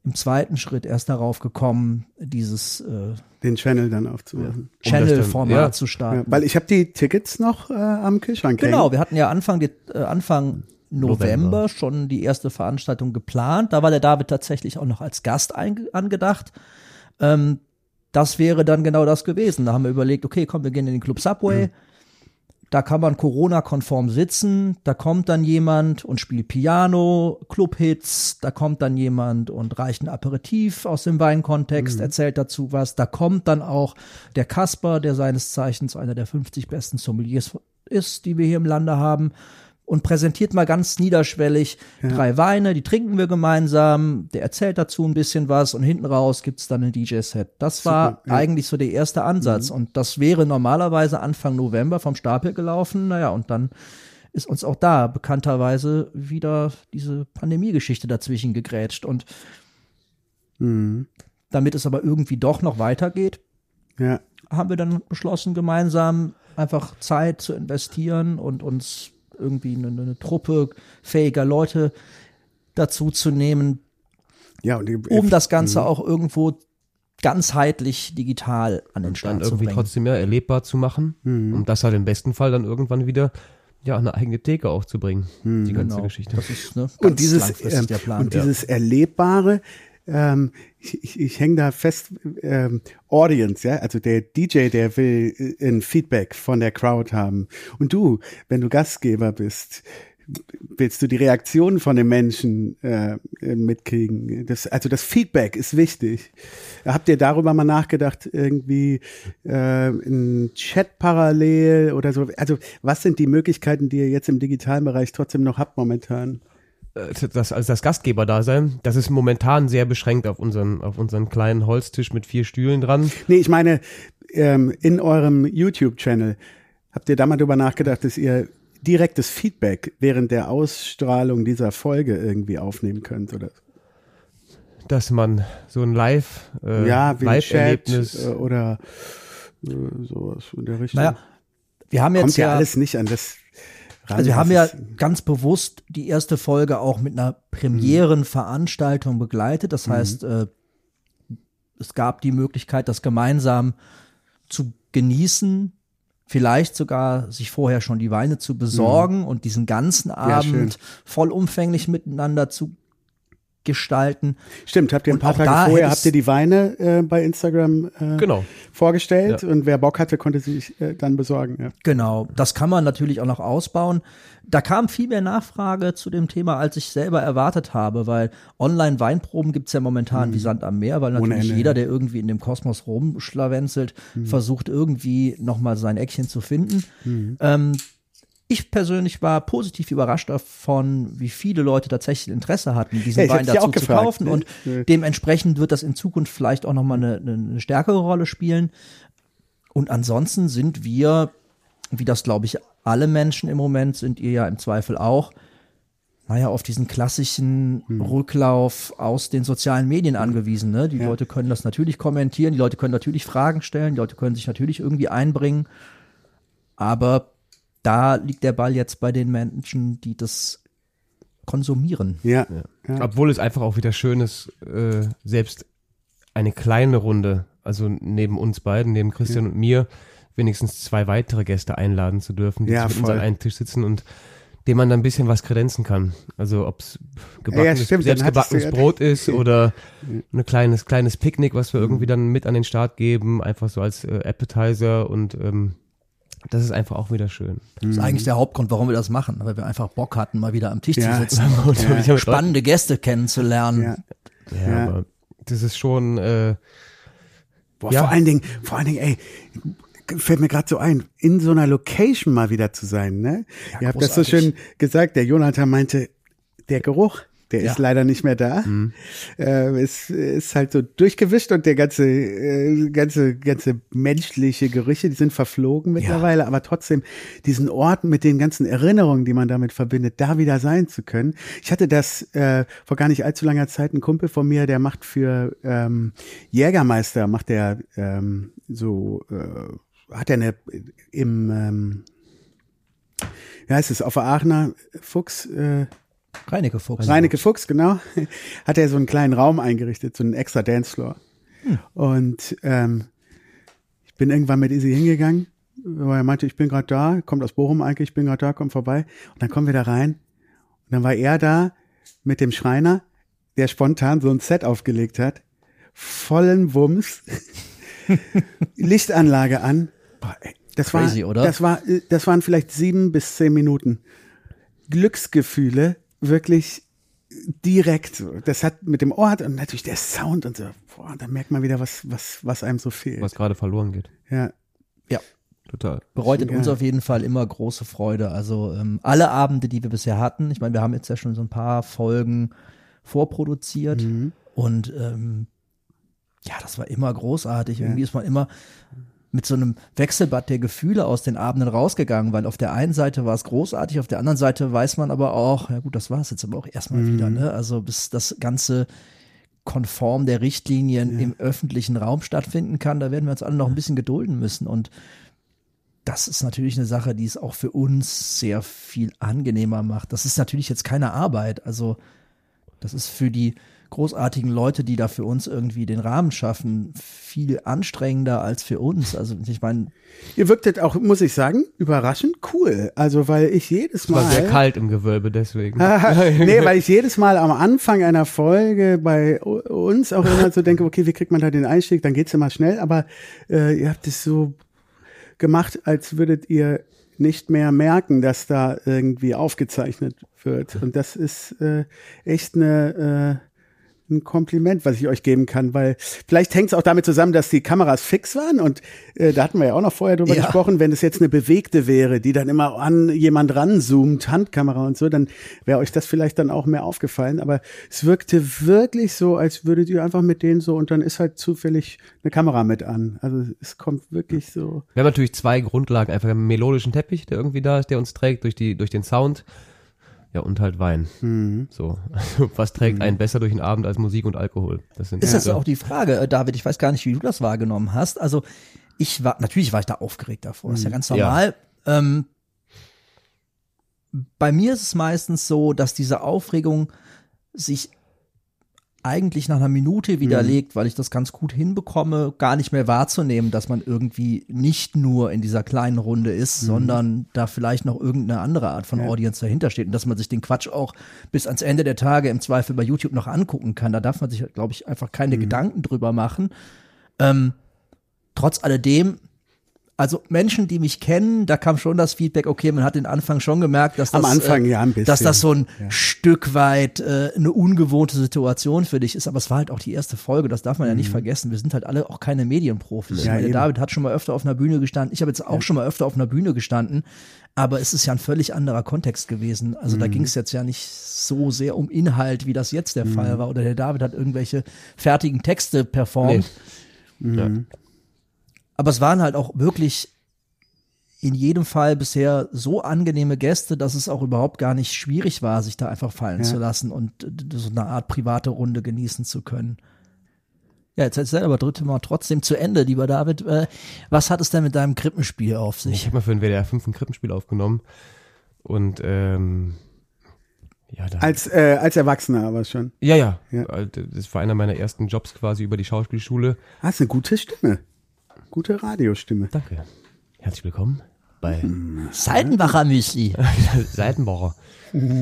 im zweiten Schritt erst darauf gekommen, dieses äh, Den Channel dann aufzumachen. Channel-Format ja. zu Ja, starten. weil ich habe die Tickets noch äh, am Kühlschrank hängen. Genau, wir hatten ja Anfang, äh, Anfang November, November. schon die erste Veranstaltung geplant. Da war der David tatsächlich auch noch als Gast angedacht. Ähm, das wäre dann genau das gewesen. Da haben wir überlegt, okay, komm, wir gehen in den Club Subway. Da kann man Corona-konform sitzen. Da kommt dann jemand und spielt Piano, Clubhits. Da kommt dann jemand und reicht ein Aperitif aus dem Weinkontext, erzählt dazu was. Da kommt dann auch der Kasper, der seines Zeichens einer der 50 besten Sommeliers ist, die wir hier im Lande haben. Und präsentiert mal ganz niederschwellig drei Weine, die trinken wir gemeinsam, der erzählt dazu ein bisschen was und hinten raus gibt's dann ein DJ-Set. Das war Super, ja. eigentlich so der erste Ansatz. Und das wäre normalerweise Anfang November vom Stapel gelaufen. Naja, und dann ist uns auch da bekannterweise wieder diese Pandemiegeschichte dazwischen gegrätscht. Und damit es aber irgendwie doch noch weitergeht, Ja. haben wir dann beschlossen, gemeinsam einfach Zeit zu investieren und uns irgendwie eine, eine Truppe fähiger Leute dazu zu nehmen, Ja, und die, um das Ganze auch irgendwo ganzheitlich digital an den Start zu irgendwie bringen. trotzdem ja erlebbar zu machen, um das halt im besten Fall dann irgendwann wieder ja, eine eigene Theke aufzubringen, die ganze Genau. Geschichte. Das ist ne, ganz und dieses, langfristig ähm, der Plan. und dieses Erlebbare, ähm, ich, ich, ich hänge da fest, ähm, Audience, ja, also der DJ, der will äh, ein Feedback von der Crowd haben. Und du, wenn du Gastgeber bist, willst du die Reaktionen von den Menschen äh, mitkriegen. Das, also das Feedback ist wichtig. Habt ihr darüber mal nachgedacht, irgendwie äh, ein Chat parallel oder so? Also was sind die Möglichkeiten, die ihr jetzt im digitalen Bereich trotzdem noch habt momentan? Äh, das, also das Gastgeber-Dasein, das ist momentan sehr beschränkt auf unseren, auf unseren kleinen Holztisch mit vier Stühlen dran. Nee, ich meine, ähm, in eurem YouTube-Channel, habt ihr da mal drüber nachgedacht, dass ihr direktes Feedback während der Ausstrahlung dieser Folge irgendwie aufnehmen könnt? Oder? dass man so ein Live, äh, ja, Chat Live-Erlebnis, äh, oder äh, sowas in der Richtung. Naja, wir haben jetzt Kommt ja ja, alles nicht an das ran, also wir haben ja ganz bewusst die erste Folge auch mit einer Premierenveranstaltung begleitet. Das heißt, äh, es gab die Möglichkeit, das gemeinsam zu genießen, vielleicht sogar sich vorher schon die Weine zu besorgen und diesen ganzen. Abend vollumfänglich miteinander zu gestalten. Stimmt, habt ihr ein paar Tage vorher, habt ihr die Weine äh, bei Instagram äh, genau. vorgestellt Ja. und wer Bock hatte, konnte sie sich äh, dann besorgen. Ja. Genau, das kann man natürlich auch noch ausbauen. Da kam viel mehr Nachfrage zu dem Thema, als ich selber erwartet habe, weil Online-Weinproben gibt's ja momentan wie Sand am Meer, weil Ohne natürlich Ende, jeder, ja. der irgendwie in dem Kosmos rumschlawenzelt, versucht irgendwie nochmal sein Eckchen zu finden. Ähm, ich persönlich war positiv überrascht davon, wie viele Leute tatsächlich Interesse hatten, diesen Ja, Wein dazu zu kaufen. ne? Und Ja. dementsprechend wird das in Zukunft vielleicht auch nochmal eine, eine, eine stärkere Rolle spielen. Und ansonsten sind wir, wie das glaube ich alle Menschen im Moment sind, ihr ja im Zweifel auch, naja, auf diesen klassischen Hm. Rücklauf aus den sozialen Medien angewiesen. Ne? Die Ja. Leute können das natürlich kommentieren, die Leute können natürlich Fragen stellen, die Leute können sich natürlich irgendwie einbringen. Aber da liegt der Ball jetzt bei den Menschen, die das konsumieren. Ja. ja. Obwohl es einfach auch wieder schön ist, äh, selbst eine kleine Runde, also neben uns beiden, neben Christian und mir, wenigstens zwei weitere Gäste einladen zu dürfen, die Ja, sich mit uns an einen Tisch sitzen und dem man dann ein bisschen was kredenzen kann. Also ob es gebackenes, ja- Brot ist oder ein kleines, kleines Picknick, was wir irgendwie dann mit an den Start geben, einfach so als äh, Appetizer und ähm, das ist einfach auch wieder schön. Das ist eigentlich der Hauptgrund, warum wir das machen, weil wir einfach Bock hatten, mal wieder am Tisch Ja. zu sitzen Und Ja. spannende Gäste kennenzulernen. Ja. Ja, Ja. aber das ist schon äh, Boah, Ja. vor allen Dingen, vor allen Dingen, ey, fällt mir gerade so ein, in so einer Location mal wieder zu sein, ne? Ihr habt das so schön gesagt, der Jonathan meinte, der Geruch, der Ja. ist leider nicht mehr da. Äh, es ist halt so durchgewischt und der ganze, äh, ganze, ganze menschliche Gerüche, die sind verflogen mittlerweile, aber trotzdem diesen Ort mit den ganzen Erinnerungen, die man damit verbindet, da wieder sein zu können. Ich hatte das äh, vor gar nicht allzu langer Zeit, ein Kumpel von mir, der macht für ähm, Jägermeister, macht der ähm, so, äh, hat er eine im, ähm, wie heißt es, auf der Aachener Fuchs, äh, Reineke Fuchs. Reineke Fuchs, genau, hat er so einen kleinen Raum eingerichtet, so einen extra Dancefloor. Und ähm, ich bin irgendwann mit Izzy hingegangen, weil er meinte, ich bin gerade da, kommt aus Bochum eigentlich, ich bin gerade da, komm vorbei. Und dann kommen wir da rein. Und dann war er da mit dem Schreiner, der spontan so ein Set aufgelegt hat, vollen Wumms, Lichtanlage an. Boah, ey, das Crazy, war, oder? Das war, äh, das waren vielleicht sieben bis zehn Minuten. Glücksgefühle wirklich direkt. Das hat mit dem Ort und natürlich der Sound und so. Boah, da merkt man wieder, was, was, was einem so fehlt. was gerade verloren geht. Ja. Ja, Total. bereitet Schon uns auf jeden Fall immer große Freude. Also ähm, alle Abende, die wir bisher hatten, ich meine, wir haben jetzt ja schon so ein paar Folgen vorproduziert Mhm. und ähm, ja, das war immer großartig. Irgendwie ist man immer mit so einem Wechselbad der Gefühle aus den Abenden rausgegangen, weil auf der einen Seite war es großartig, auf der anderen Seite weiß man aber auch, ja gut, das war es jetzt aber auch erstmal Mhm. wieder, ne? Also bis das Ganze konform der Richtlinien im öffentlichen Raum stattfinden kann, da werden wir uns alle noch ein bisschen gedulden müssen und das ist natürlich eine Sache, die es auch für uns sehr viel angenehmer macht. Das ist natürlich jetzt keine Arbeit. Also das ist für die großartigen Leute, die da für uns irgendwie den Rahmen schaffen, viel anstrengender als für uns. Also ich meine, Ihr wirktet auch, muss ich sagen, überraschend cool. Also, weil ich jedes Es war Mal. sehr kalt im Gewölbe, deswegen. nee, weil ich jedes Mal am Anfang einer Folge bei uns auch immer so denke, okay, wie kriegt man da den Einstieg? Dann geht's immer schnell, aber äh, ihr habt es so gemacht, als würdet ihr nicht mehr merken, dass da irgendwie aufgezeichnet wird. Und das ist äh, echt eine äh, ein Kompliment, was ich euch geben kann, weil vielleicht hängt es auch damit zusammen, dass die Kameras fix waren und äh, da hatten wir ja auch noch vorher drüber Ja. gesprochen, wenn es jetzt eine bewegte wäre, die dann immer an jemand ranzoomt, Handkamera und so, dann wäre euch das vielleicht dann auch mehr aufgefallen, aber es wirkte wirklich so, als würdet ihr einfach mit denen so und dann ist halt zufällig eine Kamera mit an. Also es kommt wirklich so. Wir haben natürlich zwei Grundlagen. Einfach einen melodischen Teppich, der irgendwie da ist, der uns trägt durch, die, durch den Sound. Ja, und halt Wein. Mhm. So. Also, Was trägt einen besser durch den Abend als Musik und Alkohol? Das sind ist das so- auch die Frage, äh, David, ich weiß gar nicht, wie du das wahrgenommen hast. Also ich war, natürlich war ich da aufgeregt davor, ist ja ganz Ja. normal. Ähm, bei mir ist es meistens so, dass diese Aufregung sich eigentlich nach einer Minute widerlegt, weil ich das ganz gut hinbekomme, gar nicht mehr wahrzunehmen, dass man irgendwie nicht nur in dieser kleinen Runde ist, sondern da vielleicht noch irgendeine andere Art von Audience dahinter steht. Und dass man sich den Quatsch auch bis ans Ende der Tage im Zweifel bei YouTube noch angucken kann. Da darf man sich, glaube ich, einfach keine Gedanken drüber machen. Ähm, trotz alledem, also Menschen, die mich kennen, da kam schon das Feedback, okay, man hat den Anfang schon gemerkt, dass das, Am Anfang, äh, ja, ein bisschen. dass das so ein Stück weit äh, eine ungewohnte Situation für dich ist. Aber es war halt auch die erste Folge, das darf man ja nicht vergessen. Wir sind halt alle auch keine Medienprofis. Mhm. Ja, meine. David hat schon mal öfter auf einer Bühne gestanden. Ich habe jetzt auch schon mal öfter auf einer Bühne gestanden. Aber es ist ja ein völlig anderer Kontext gewesen. Also Mhm. da ging es jetzt ja nicht so sehr um Inhalt, wie das jetzt der Mhm. Fall war. Oder der David hat irgendwelche fertigen Texte performt. Ja. Aber es waren halt auch wirklich in jedem Fall bisher so angenehme Gäste, dass es auch überhaupt gar nicht schwierig war, sich da einfach fallen Ja. zu lassen und so eine Art private Runde genießen zu können. Ja, jetzt erzähl aber dritte Mal trotzdem zu Ende, lieber David. Äh, was hat es denn mit deinem Krippenspiel auf Ich sich? habe mal für den WDR 5 ein Krippenspiel aufgenommen. Und ähm, ja, Als, äh, als Erwachsener aber schon. ja, ja, Ja. Äh, Das war einer meiner ersten Jobs quasi über die Schauspielschule. Ah, ist eine gute Stimme. Gute Radiostimme. Danke. Herzlich willkommen bei Seitenbacher Müsli. Seitenbacher,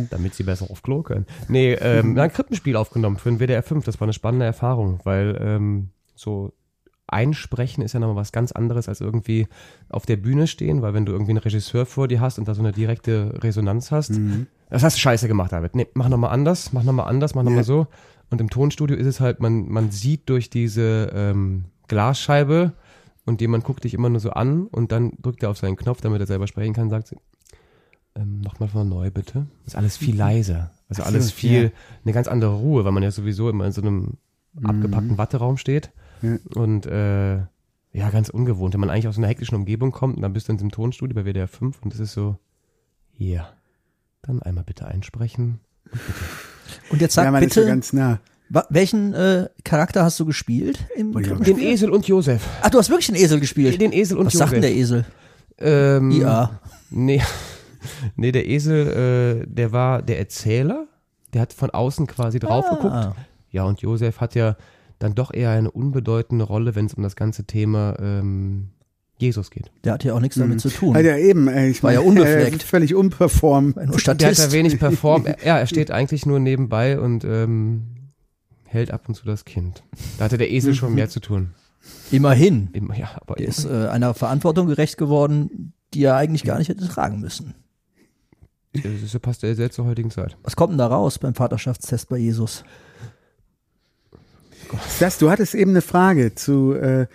damit sie besser auf Klo können. Nee, ähm, ein Krippenspiel aufgenommen für den WDR 5. Das war eine spannende Erfahrung, weil ähm, so einsprechen ist ja nochmal was ganz anderes als irgendwie auf der Bühne stehen, weil wenn du irgendwie einen Regisseur vor dir hast und da so eine direkte Resonanz hast, das hast du scheiße gemacht, David. Nee, mach nochmal anders, mach nochmal anders, mach nochmal Ja. so. Und im Tonstudio ist es halt, man, man sieht durch diese ähm, Glasscheibe und jemand guckt dich immer nur so an und dann drückt er auf seinen Knopf, damit er selber sprechen kann, sagt, ähm, nochmal von neu bitte. Ist alles viel leiser. Also Ach so, alles viel, ja. eine ganz andere Ruhe, weil man ja sowieso immer in so einem abgepackten Watteraum steht. Ja. Und äh, ja, ganz ungewohnt, wenn man eigentlich aus einer hektischen Umgebung kommt und dann bist du in diesem Tonstudio bei WDR 5 und es ist so, ja, dann einmal bitte einsprechen. Und jetzt sag ja, man ist so bitte, ganz nah. Welchen äh, Charakter hast du gespielt im ja. Krippenspiel? Den Esel und Josef. Ach, du hast wirklich den Esel gespielt. Den Esel und Was Josef. sagt denn der Esel? Ähm, IA. Nee, nee, der Esel, äh, der war der Erzähler, der hat von außen quasi drauf geguckt. Ah. Ja, und Josef hat ja dann doch eher eine unbedeutende Rolle, wenn es um das ganze Thema ähm, Jesus geht. Der hat ja auch nichts damit zu tun. Ja eben, ey, ich War ja meine, unbefleckt. äh, völlig unperformt. Der hat da wenig performt. Er- ja, er steht eigentlich nur nebenbei und ähm, hält ab und zu das Kind. Da hatte der Esel schon mehr zu tun. Immerhin. Immer, ja, aber Er ist äh, einer Verantwortung gerecht geworden, die er eigentlich gar nicht hätte tragen müssen. so passt er sehr zur heutigen Zeit. Was kommt denn da raus beim Vaterschaftstest bei Jesus? Das, du hattest eben eine Frage zu äh,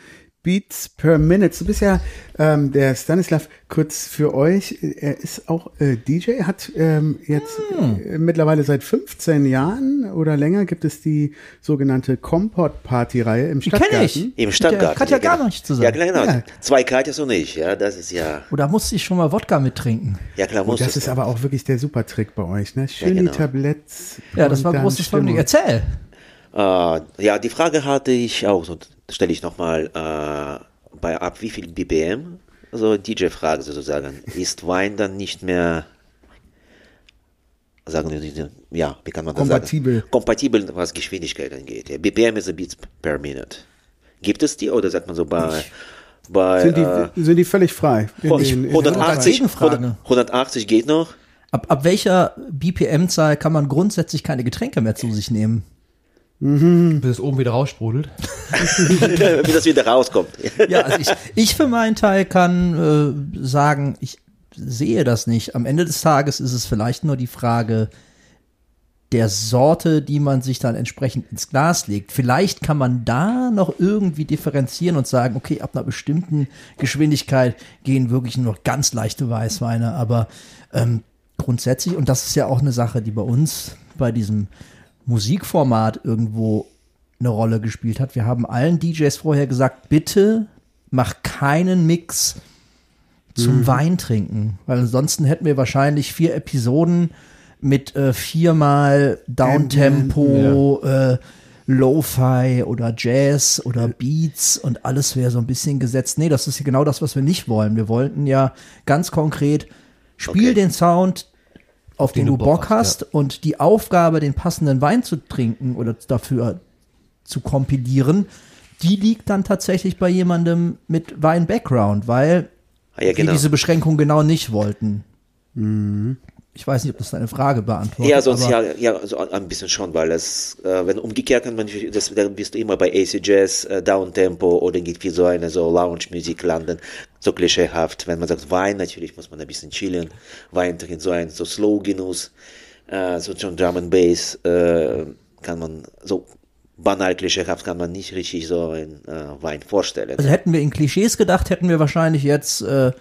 Beats per Minute. Du bist ja ähm, der Stanislav, kurz für euch, er ist auch äh, DJ, hat ähm, jetzt äh, mittlerweile seit 15 Jahren oder länger gibt es die sogenannte Kompott-Party-Reihe im Die kenn Stadtgarten. ich. Im Stadtgarten. Katja ja, genau. Garmisch zusammen. Ja, genau. Ja. Zwei Katjas und ich, ja, das ist ja, Oder musste ich schon mal Wodka mittrinken? ja klar, muss Und das ist aber auch wirklich der super Trick bei euch, ne? Schön genau. die Tabletts. Ja, das war großes Stimmung. Vergnügen. Erzähl. Äh, ja, die Frage hatte ich auch, so stelle ich nochmal, äh, bei ab wie viel BPM? Also DJ-Frage sozusagen. Ist Wein dann nicht mehr sagen wir, ja, wie kann man das Kompatibel. sagen? Kompatibel, was Geschwindigkeit angeht. Ja. BPM ist a Beats per Minute. Gibt es die oder sagt man so bei, bei Sind die, äh, sind die völlig frei? In in den 180, dagegen fragen. 100, 180 geht noch? Ab, ab welcher BPM-Zahl kann man grundsätzlich keine Getränke mehr zu sich nehmen? Bis es oben wieder raussprudelt. wie das wieder rauskommt. Ja, also ich, ich für meinen Teil kann äh, sagen, ich sehe das nicht. Am Ende des Tages ist es vielleicht nur die Frage der Sorte, die man sich dann entsprechend ins Glas legt. Vielleicht kann man da noch irgendwie differenzieren und sagen, okay, ab einer bestimmten Geschwindigkeit gehen wirklich nur noch ganz leichte Weißweine, aber ähm, grundsätzlich, und das ist ja auch eine Sache, die bei uns bei diesem Musikformat irgendwo eine Rolle gespielt hat. Wir haben allen DJs vorher gesagt, bitte mach keinen Mix zum Weintrinken, weil ansonsten hätten wir wahrscheinlich vier Episoden mit äh, viermal Downtempo, äh, Lo-Fi oder Jazz oder Beats und alles wäre so ein bisschen gesetzt. Nee, das ist ja genau das, was wir nicht wollen. Wir wollten ja ganz konkret, spiel Okay. den Sound, auf den, Den du Bock Bock hast hast, und die Aufgabe, den passenden Wein zu trinken oder dafür zu kompilieren, die liegt dann tatsächlich bei jemandem mit Wein-Background, weil Ah, ja, genau. die diese Beschränkung genau nicht wollten. Ich weiß nicht, ob das deine Frage beantwortet. Ja, sonst ja, ja, so ein ein bisschen schon, weil es, äh, wenn umgekehrt kann man, das, dann bist du immer bei AC Jazz, äh, Downtempo oder irgendwie so eine so Lounge-Musik landen, so klischeehaft. Wenn man sagt Wein, natürlich muss man ein bisschen chillen, Wein trinken, so ein so Slow-Genuss, äh, so schon Drum and Bass, äh, kann man so banal klischeehaft kann man nicht richtig so einen äh, Wein vorstellen. Also hätten wir in Klischees gedacht, hätten wir wahrscheinlich jetzt äh,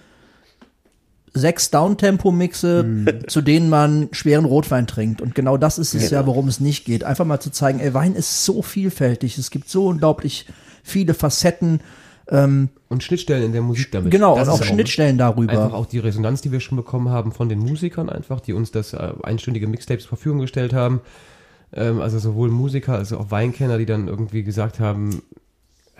sechs Downtempo-Mixe, zu denen man schweren Rotwein trinkt. Und genau das ist es ja, worum es nicht geht. Einfach mal zu zeigen, ey, Wein ist so vielfältig. Es gibt so unglaublich viele Facetten. Und Schnittstellen in der Musik damit. Genau, Das und auch Schnittstellen Einfach darüber. auch die Resonanz, die wir schon bekommen haben von den Musikern einfach, die uns das äh, einstündige Mixtapes zur Verfügung gestellt haben. Ähm, also sowohl Musiker als auch Weinkenner, die dann irgendwie gesagt haben,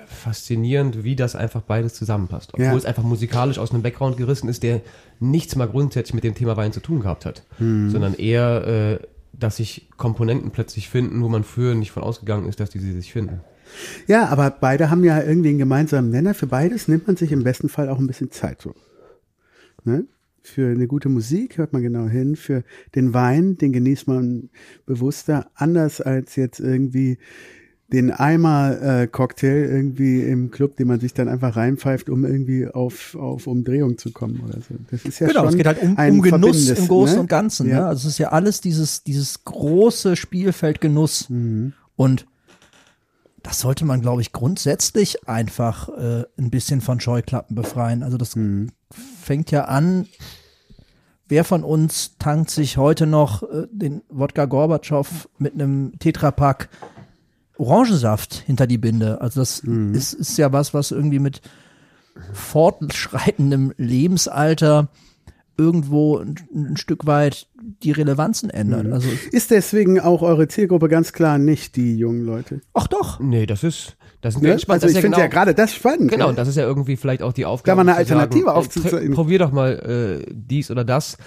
faszinierend, wie das einfach beides zusammenpasst. Obwohl Ja. es einfach musikalisch aus einem Background gerissen ist, der nichts mal grundsätzlich mit dem Thema Wein zu tun gehabt hat, sondern eher, äh, dass sich Komponenten plötzlich finden, wo man früher nicht von ausgegangen ist, dass die sie sich finden. Ja, aber beide haben ja irgendwie einen gemeinsamen Nenner. Für beides nimmt man sich im besten Fall auch ein bisschen Zeit so. Ne? Für eine gute Musik hört man genau hin. Für den Wein, den genießt man bewusster, anders als jetzt irgendwie den Eimer-Cocktail irgendwie im Club, den man sich dann einfach reinpfeift, um irgendwie auf, auf Umdrehung zu kommen oder so. Das ist ja Genau, schon es geht halt um, um Genuss im Großen ne? und Ganzen. Ja. Ne? Also es ist ja alles dieses, dieses große Spielfeld Genuss. Und das sollte man, glaube ich, grundsätzlich einfach äh, ein bisschen von Scheuklappen befreien. Also das fängt ja an. Wer von uns tankt sich heute noch äh, den Wodka Gorbatschow mit einem Tetrapack Orangensaft hinter die Binde? Also das ist, ist ja was, was irgendwie mit fortschreitendem Lebensalter irgendwo ein, ein Stück weit die Relevanzen ändert. Mhm. Also, Ist deswegen auch eure Zielgruppe ganz klar nicht die jungen Leute. ach doch. Nee, das ist, das wir Ne? entspannt. Also Das ich ist finde ja gerade das spannend. Genau, das ist ja irgendwie vielleicht auch die Aufgabe. Da mal eine sagen, Alternative äh, aufzuzeigen. pr- Probier doch mal äh, dies oder das.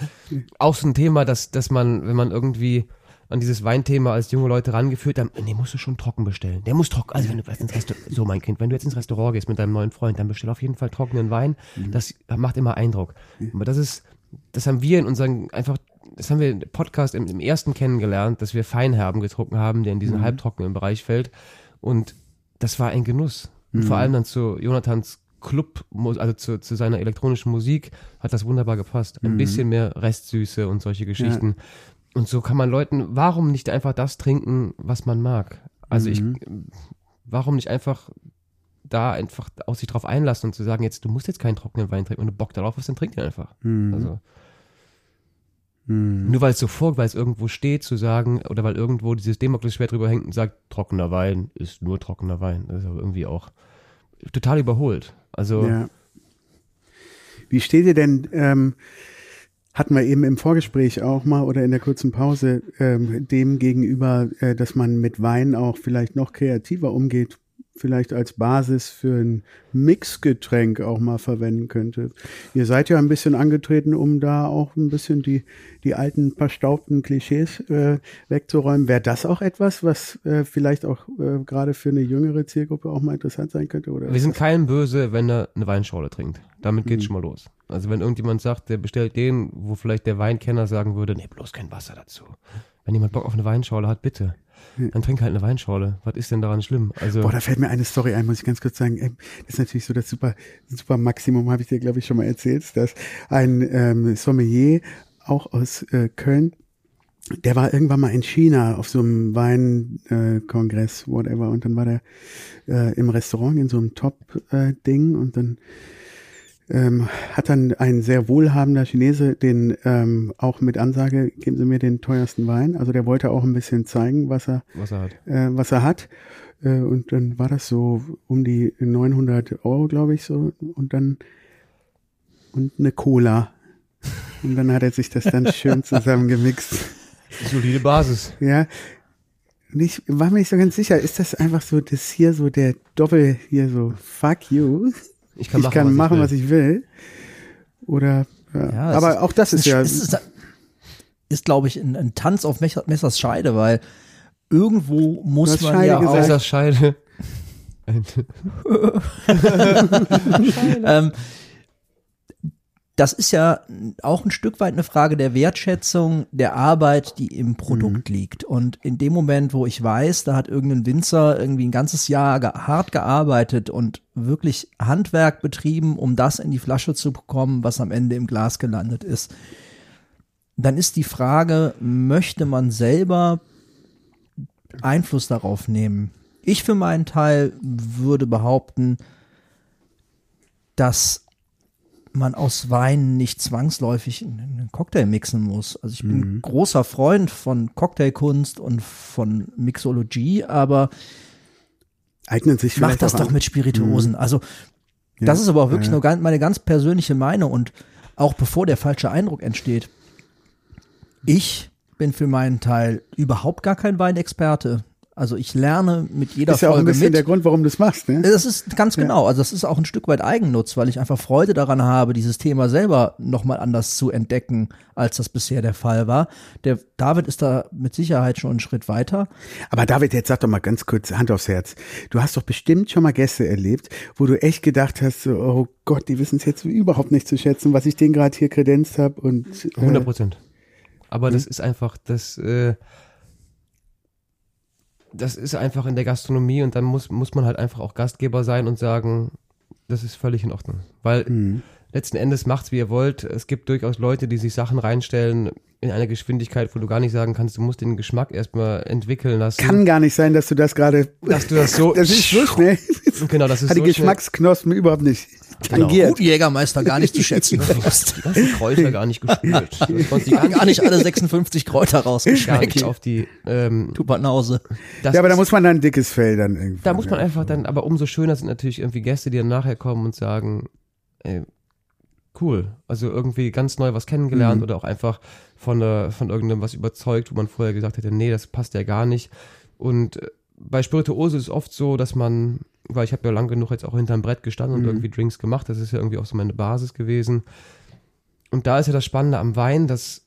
Auch so ein Thema, dass, dass man, wenn man irgendwie an dieses Weinthema als junge Leute rangeführt haben, nee, musst du schon trocken bestellen. Der muss trocken, also wenn du jetzt ins Restaurant, so mein Kind, wenn du jetzt ins Restaurant gehst mit deinem neuen Freund, dann bestell auf jeden Fall trockenen Wein. Mhm. Das macht immer Eindruck. Aber das ist, das haben wir in unseren, einfach, das haben wir im Podcast im, im ersten kennengelernt, dass wir Feinherben getrunken haben, der in Mhm. diesen halbtrockenen Bereich fällt. Und das war ein Genuss. Und Mhm. vor allem dann zu Jonathans Club, also zu, zu seiner elektronischen Musik, hat das wunderbar gepasst. Mhm. Ein bisschen mehr Restsüße und solche Geschichten. Und so kann man Leuten, warum nicht einfach das trinken, was man mag? Also ich, Mhm. warum nicht einfach da einfach auf sich drauf einlassen und zu sagen, jetzt, du musst jetzt keinen trockenen Wein trinken, wenn du Bock darauf hast, dann trink den einfach. Mhm. Also, nur weil es so vor, weil es irgendwo steht, zu sagen, oder weil irgendwo dieses Damoklesschwert drüber hängt und sagt, trockener Wein ist nur trockener Wein. Das ist aber irgendwie auch total überholt. Also, Ja. Wie steht ihr denn, ähm, hatten wir eben im Vorgespräch auch mal oder in der kurzen Pause, ähm, dem gegenüber, äh, dass man mit Wein auch vielleicht noch kreativer umgeht, vielleicht als Basis für ein Mixgetränk auch mal verwenden könnte. Ihr seid ja ein bisschen angetreten, um da auch ein bisschen die, die alten verstaubten Klischees äh, wegzuräumen. Wäre das auch etwas, was äh, vielleicht auch äh, gerade für eine jüngere Zielgruppe auch mal interessant sein könnte? Oder Wir sind keinem böse, wenn er eine Weinschorle trinkt. Damit geht's schon mal los. Also wenn irgendjemand sagt, der bestellt den, wo vielleicht der Weinkenner sagen würde, nee, bloß kein Wasser dazu. Wenn jemand Bock auf eine Weinschorle hat, bitte. Dann trink halt eine Weinschorle. Was ist denn daran schlimm? Also Boah, da fällt mir eine Story ein, muss ich ganz kurz sagen. Ähm, Das ist natürlich so das super, super Maximum, habe ich dir, glaube ich, schon mal erzählt, dass ein ähm, Sommelier auch aus äh, Köln, der war irgendwann mal in China auf so einem Weinkongress, äh, whatever, und dann war der äh, im Restaurant in so einem Top-Ding und dann ähm, hat dann ein sehr wohlhabender Chinese den ähm, auch mit Ansage, geben Sie mir den teuersten Wein. Also der wollte auch ein bisschen zeigen, was er was er hat. äh, was er hat. Äh, und dann war das so um die 900 Euro, glaube ich, so. Und dann und eine Cola. Und dann hat er sich das dann schön zusammengemixt. Solide Basis. Ja. Und ich war mir nicht so ganz sicher, ist das einfach so das hier so der Doppel hier so fuck you? Ich kann ich machen, kann was machen, ich will. was ich will. Oder ja. Ja, aber ist- auch das ist Es ja ist, ist, ist glaube ich, ein, ein Tanz auf Messer, Messers Scheide, weil irgendwo muss man Scheide ja gesagt. auch, Messers Scheide. ähm, das ist ja auch ein Stück weit eine Frage der Wertschätzung der Arbeit, die im Produkt liegt. Und in dem Moment, wo ich weiß, da hat irgendein Winzer irgendwie ein ganzes Jahr ge hart gearbeitet und wirklich Handwerk betrieben, um das in die Flasche zu bekommen, was am Ende im Glas gelandet ist, dann ist die Frage, möchte man selber Einfluss darauf nehmen? Ich für meinen Teil würde behaupten, dass man aus Wein nicht zwangsläufig einen Cocktail mixen muss. Also ich bin großer Freund von Cocktailkunst und von Mixologie, aber eignet sich mach vielleicht das auch doch an. mit Spirituosen. Also das ist aber auch wirklich ja. nur ganz, meine ganz persönliche Meinung und auch bevor der falsche Eindruck entsteht. Ich bin für meinen Teil überhaupt gar kein Weinexperte. Also ich lerne mit jeder ist ja auch ein Folge bisschen mit. der Grund, warum du es machst, ne? Das ist ganz genau. Also das ist auch ein Stück weit Eigennutz, weil ich einfach Freude daran habe, dieses Thema selber nochmal anders zu entdecken, als das bisher der Fall war. Der David ist da mit Sicherheit schon einen Schritt weiter. Aber David, jetzt sag doch mal ganz kurz Hand aufs Herz. Du hast doch bestimmt schon mal Gäste erlebt, wo du echt gedacht hast, so, oh Gott, die wissen es jetzt überhaupt nicht zu schätzen, was ich denen gerade hier kredenzt habe. Und 100 äh, Prozent. Aber das ist einfach, das, äh, das ist einfach in der Gastronomie und dann muss, muss man halt einfach auch Gastgeber sein und sagen, das ist völlig in Ordnung. Weil letzten Endes macht's, wie ihr wollt. Es gibt durchaus Leute, die sich Sachen reinstellen in einer Geschwindigkeit, wo du gar nicht sagen kannst, du musst den Geschmack erstmal entwickeln lassen. kann gar nicht sein, dass du das gerade. Dass du das so- Das ist so schnell. genau, das ist Hat die so schnell- Geschmacksknospen überhaupt nicht Genau. tangiert. Guten Jägermeister gar nicht zu schätzen gewusst. die ganzen Kräuter gar nicht gespürt. Das konnte die Gar nicht alle 56 Kräuter gar nicht rausgeschmeckt. auf die, ähm, Tupernause. das Ja, aber da muss man dann ein dickes Fell dann irgendwie. Da muss man einfach dann, aber umso schöner sind natürlich irgendwie Gäste, die dann nachher kommen und sagen, ey, cool, also irgendwie ganz neu was kennengelernt Mhm. oder auch einfach von, äh, von irgendeinem was überzeugt, wo man vorher gesagt hätte, nee, das passt ja gar nicht. Und äh, bei Spirituose ist es oft so, dass man, weil ich habe ja lang genug jetzt auch hinterm Brett gestanden Mhm. und irgendwie Drinks gemacht, das ist ja irgendwie auch so meine Basis gewesen. Und da ist ja das Spannende am Wein, dass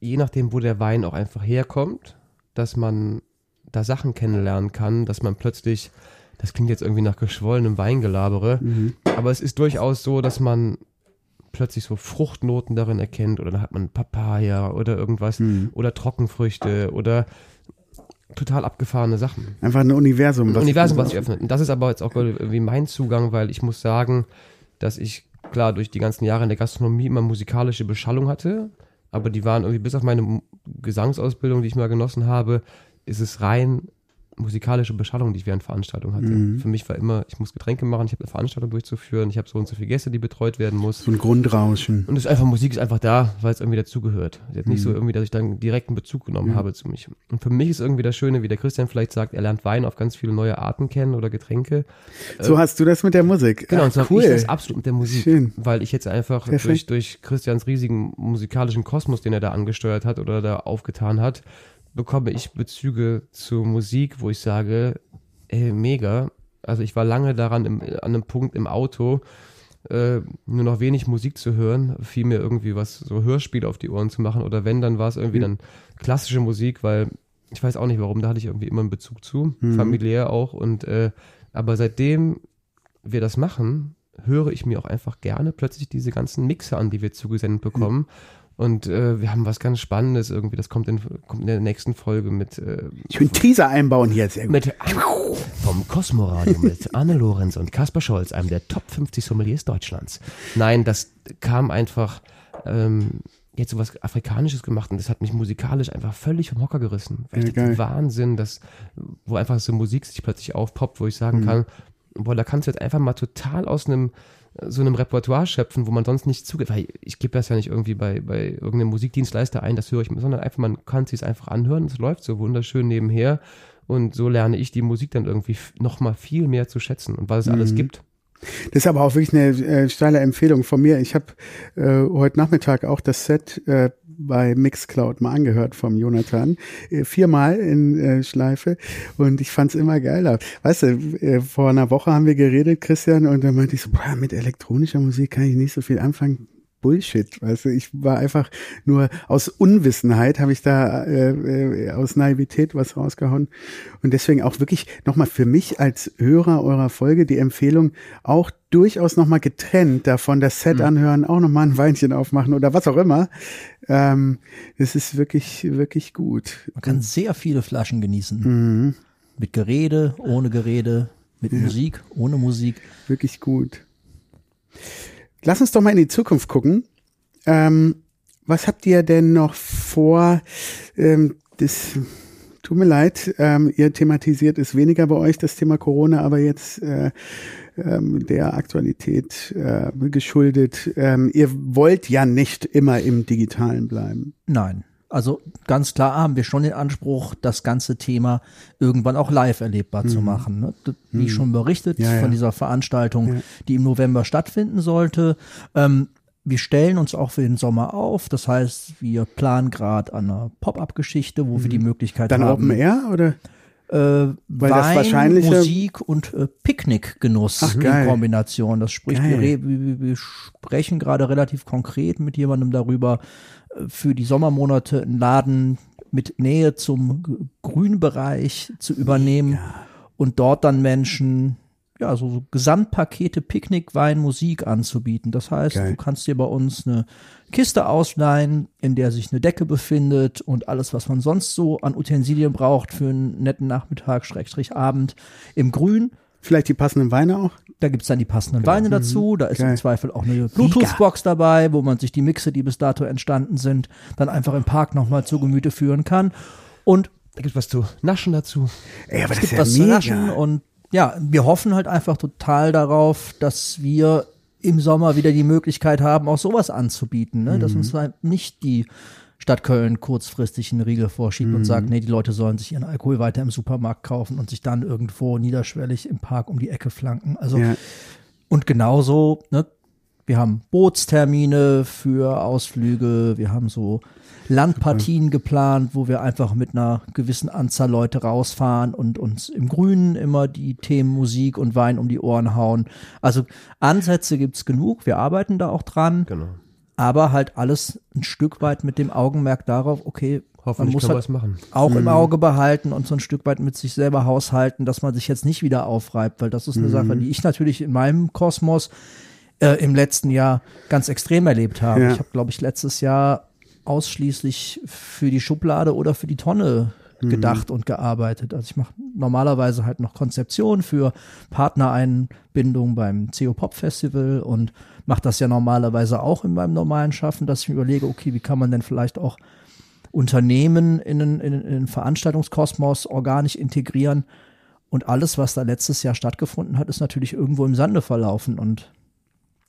je nachdem, wo der Wein auch einfach herkommt, dass man da Sachen kennenlernen kann, dass man plötzlich, das klingt jetzt irgendwie nach geschwollenem Weingelabere, aber es ist durchaus so, dass man plötzlich so Fruchtnoten darin erkennt oder dann hat man Papaya oder irgendwas oder Trockenfrüchte oder total abgefahrene Sachen. Einfach ein Universum. Ein Universum, was sich öffnet. Und das ist aber jetzt auch irgendwie mein Zugang, weil ich muss sagen, dass ich klar durch die ganzen Jahre in der Gastronomie immer musikalische Beschallung hatte, aber die waren irgendwie bis auf meine Gesangsausbildung, die ich mal genossen habe, ist es rein musikalische Beschallung, die ich während Veranstaltungen hatte. Für mich war immer, ich muss Getränke machen, ich habe eine Veranstaltung durchzuführen, ich habe so und so viele Gäste, die betreut werden muss. So ein Grundrauschen. Und es ist einfach, Musik ist einfach da, weil es irgendwie dazugehört. Ist nicht so irgendwie, dass ich dann direkten Bezug genommen habe zu mich. Und für mich ist irgendwie das Schöne, wie der Christian vielleicht sagt, er lernt Wein auf ganz viele neue Arten kennen oder Getränke. So hast du das mit der Musik. Genau, Ach, und so habe cool. ich das absolut mit der Musik. Schön. Weil ich jetzt einfach Perfekt. durch, durch Christians riesigen musikalischen Kosmos, den er da angesteuert hat oder da aufgetan hat, bekomme ich Bezüge zur Musik, wo ich sage, ey, mega. Also ich war lange daran, im, an einem Punkt im Auto, äh, nur noch wenig Musik zu hören, viel mir irgendwie was, so Hörspiele auf die Ohren zu machen oder wenn, dann war es irgendwie dann klassische Musik, weil ich weiß auch nicht warum, da hatte ich irgendwie immer einen Bezug zu, familiär auch und äh, aber seitdem wir das machen, höre ich mir auch einfach gerne plötzlich diese ganzen Mixer an, die wir zugesendet bekommen. Und äh, wir haben was ganz Spannendes irgendwie, das kommt in, kommt in der nächsten Folge mit, äh, Ich will einen Teaser einbauen hier, sehr gut. mit vom Cosmoradio mit Anne Lorenz und Kaspar Scholz, einem der Top 50 Sommeliers Deutschlands. Nein, das kam einfach ähm, jetzt so was Afrikanisches gemacht und das hat mich musikalisch einfach völlig vom Hocker gerissen. Weil Ja. Wahnsinn, dass, wo einfach so Musik sich plötzlich aufpoppt, wo ich Mhm. sagen kann, boah, da kannst du jetzt einfach mal total aus einem so einem Repertoire schöpfen, wo man sonst nicht zugeht, weil ich gebe das ja nicht irgendwie bei, bei irgendeinem Musikdienstleister ein, das höre ich mir, sondern einfach, man kann es einfach anhören, es läuft so wunderschön nebenher und so lerne ich die Musik dann irgendwie f- noch mal viel mehr zu schätzen und was es alles gibt. Das ist aber auch wirklich eine äh, steile Empfehlung von mir. Ich habe äh, heute Nachmittag auch das Set äh, bei Mixcloud mal angehört vom Jonathan. Äh, viermal in äh, Schleife und ich fand's immer geiler. Weißt du, äh, vor einer Woche haben wir geredet, Christian, und dann meinte ich so, boah, mit elektronischer Musik kann ich nicht so viel anfangen. Bullshit, weißt du, ich war einfach nur aus Unwissenheit, habe ich da äh, äh, aus Naivität was rausgehauen. Und deswegen auch wirklich nochmal für mich als Hörer eurer Folge die Empfehlung, auch durchaus nochmal getrennt davon das Set anhören, auch nochmal ein Weinchen aufmachen oder was auch immer. Ähm, das ist wirklich, wirklich gut. Man kann sehr viele Flaschen genießen. Mit Gerede, ohne Gerede, mit Musik, ohne Musik. Wirklich gut. Lass uns doch mal in die Zukunft gucken. Ähm, was habt ihr denn noch vor? Ähm, das tut mir leid, ähm, ihr thematisiert es weniger bei euch, das Thema Corona, aber jetzt äh, ähm, der Aktualität äh, geschuldet. Ähm, ihr wollt ja nicht immer im Digitalen bleiben. Nein. Also ganz klar haben wir schon den Anspruch, das ganze Thema irgendwann auch live erlebbar zu machen. Ne? Wie schon berichtet Ja, ja. von dieser Veranstaltung, die im November stattfinden sollte. Ähm, wir stellen uns auch für den Sommer auf. Das heißt, wir planen gerade an einer Pop-up-Geschichte, wo wir die Möglichkeit Dann haben, Open Air oder? äh, Weil das Wein, wahrscheinliche- Musik und äh, Picknickgenuss Ach, in geil. Kombination. Das spricht, wir, wir, wir sprechen gerade relativ konkret mit jemandem darüber, für die Sommermonate einen Laden mit Nähe zum Grünbereich zu übernehmen und dort dann Menschen ja, so, so Gesamtpakete Picknick, Wein, Musik anzubieten. Das heißt, Geil. du kannst dir bei uns eine Kiste ausleihen, in der sich eine Decke befindet und alles, was man sonst so an Utensilien braucht für einen netten Nachmittag, Schrägstrich Abend im Grün. Vielleicht die passenden Weine auch? Da gibt's dann die passenden Weine dazu. Da ist Geil. im Zweifel auch eine Bluetooth-Box dabei, wo man sich die Mixe, die bis dato entstanden sind, dann einfach im Park nochmal zu Gemüte führen kann. Und Da gibt was zu naschen dazu. Ey, aber es das gibt ist was ja zu mega. naschen und ja, wir hoffen halt einfach total darauf, dass wir im Sommer wieder die Möglichkeit haben, auch sowas anzubieten, ne? Mhm. dass uns halt nicht die Stadt Köln kurzfristig einen Riegel vorschiebt Mhm. und sagt, nee, die Leute sollen sich ihren Alkohol weiter im Supermarkt kaufen und sich dann irgendwo niederschwellig im Park um die Ecke flanken. Also Ja. und genauso, ne, wir haben Bootstermine für Ausflüge, wir haben so Landpartien geplant, wo wir einfach mit einer gewissen Anzahl Leute rausfahren und uns im Grünen immer die Themen Musik und Wein um die Ohren hauen. Also Ansätze gibt's genug, wir arbeiten da auch dran, Genau. Aber halt alles ein Stück weit mit dem Augenmerk darauf, okay, man Hoffentlich muss halt was machen. auch im Auge behalten und so ein Stück weit mit sich selber haushalten, dass man sich jetzt nicht wieder aufreibt, weil das ist eine Sache, die ich natürlich in meinem Kosmos äh, im letzten Jahr ganz extrem erlebt habe. Ja. Ich habe, glaube ich, letztes Jahr ausschließlich für die Schublade oder für die Tonne gedacht und gearbeitet. Also ich mache normalerweise halt noch Konzeption für Partnereinbindung beim CO Pop Festival und mache das ja normalerweise auch in meinem normalen Schaffen, dass ich mir überlege, okay, wie kann man denn vielleicht auch Unternehmen in den, in, in den Veranstaltungskosmos organisch integrieren. Und alles, was da letztes Jahr stattgefunden hat, ist natürlich irgendwo im Sande verlaufen. Und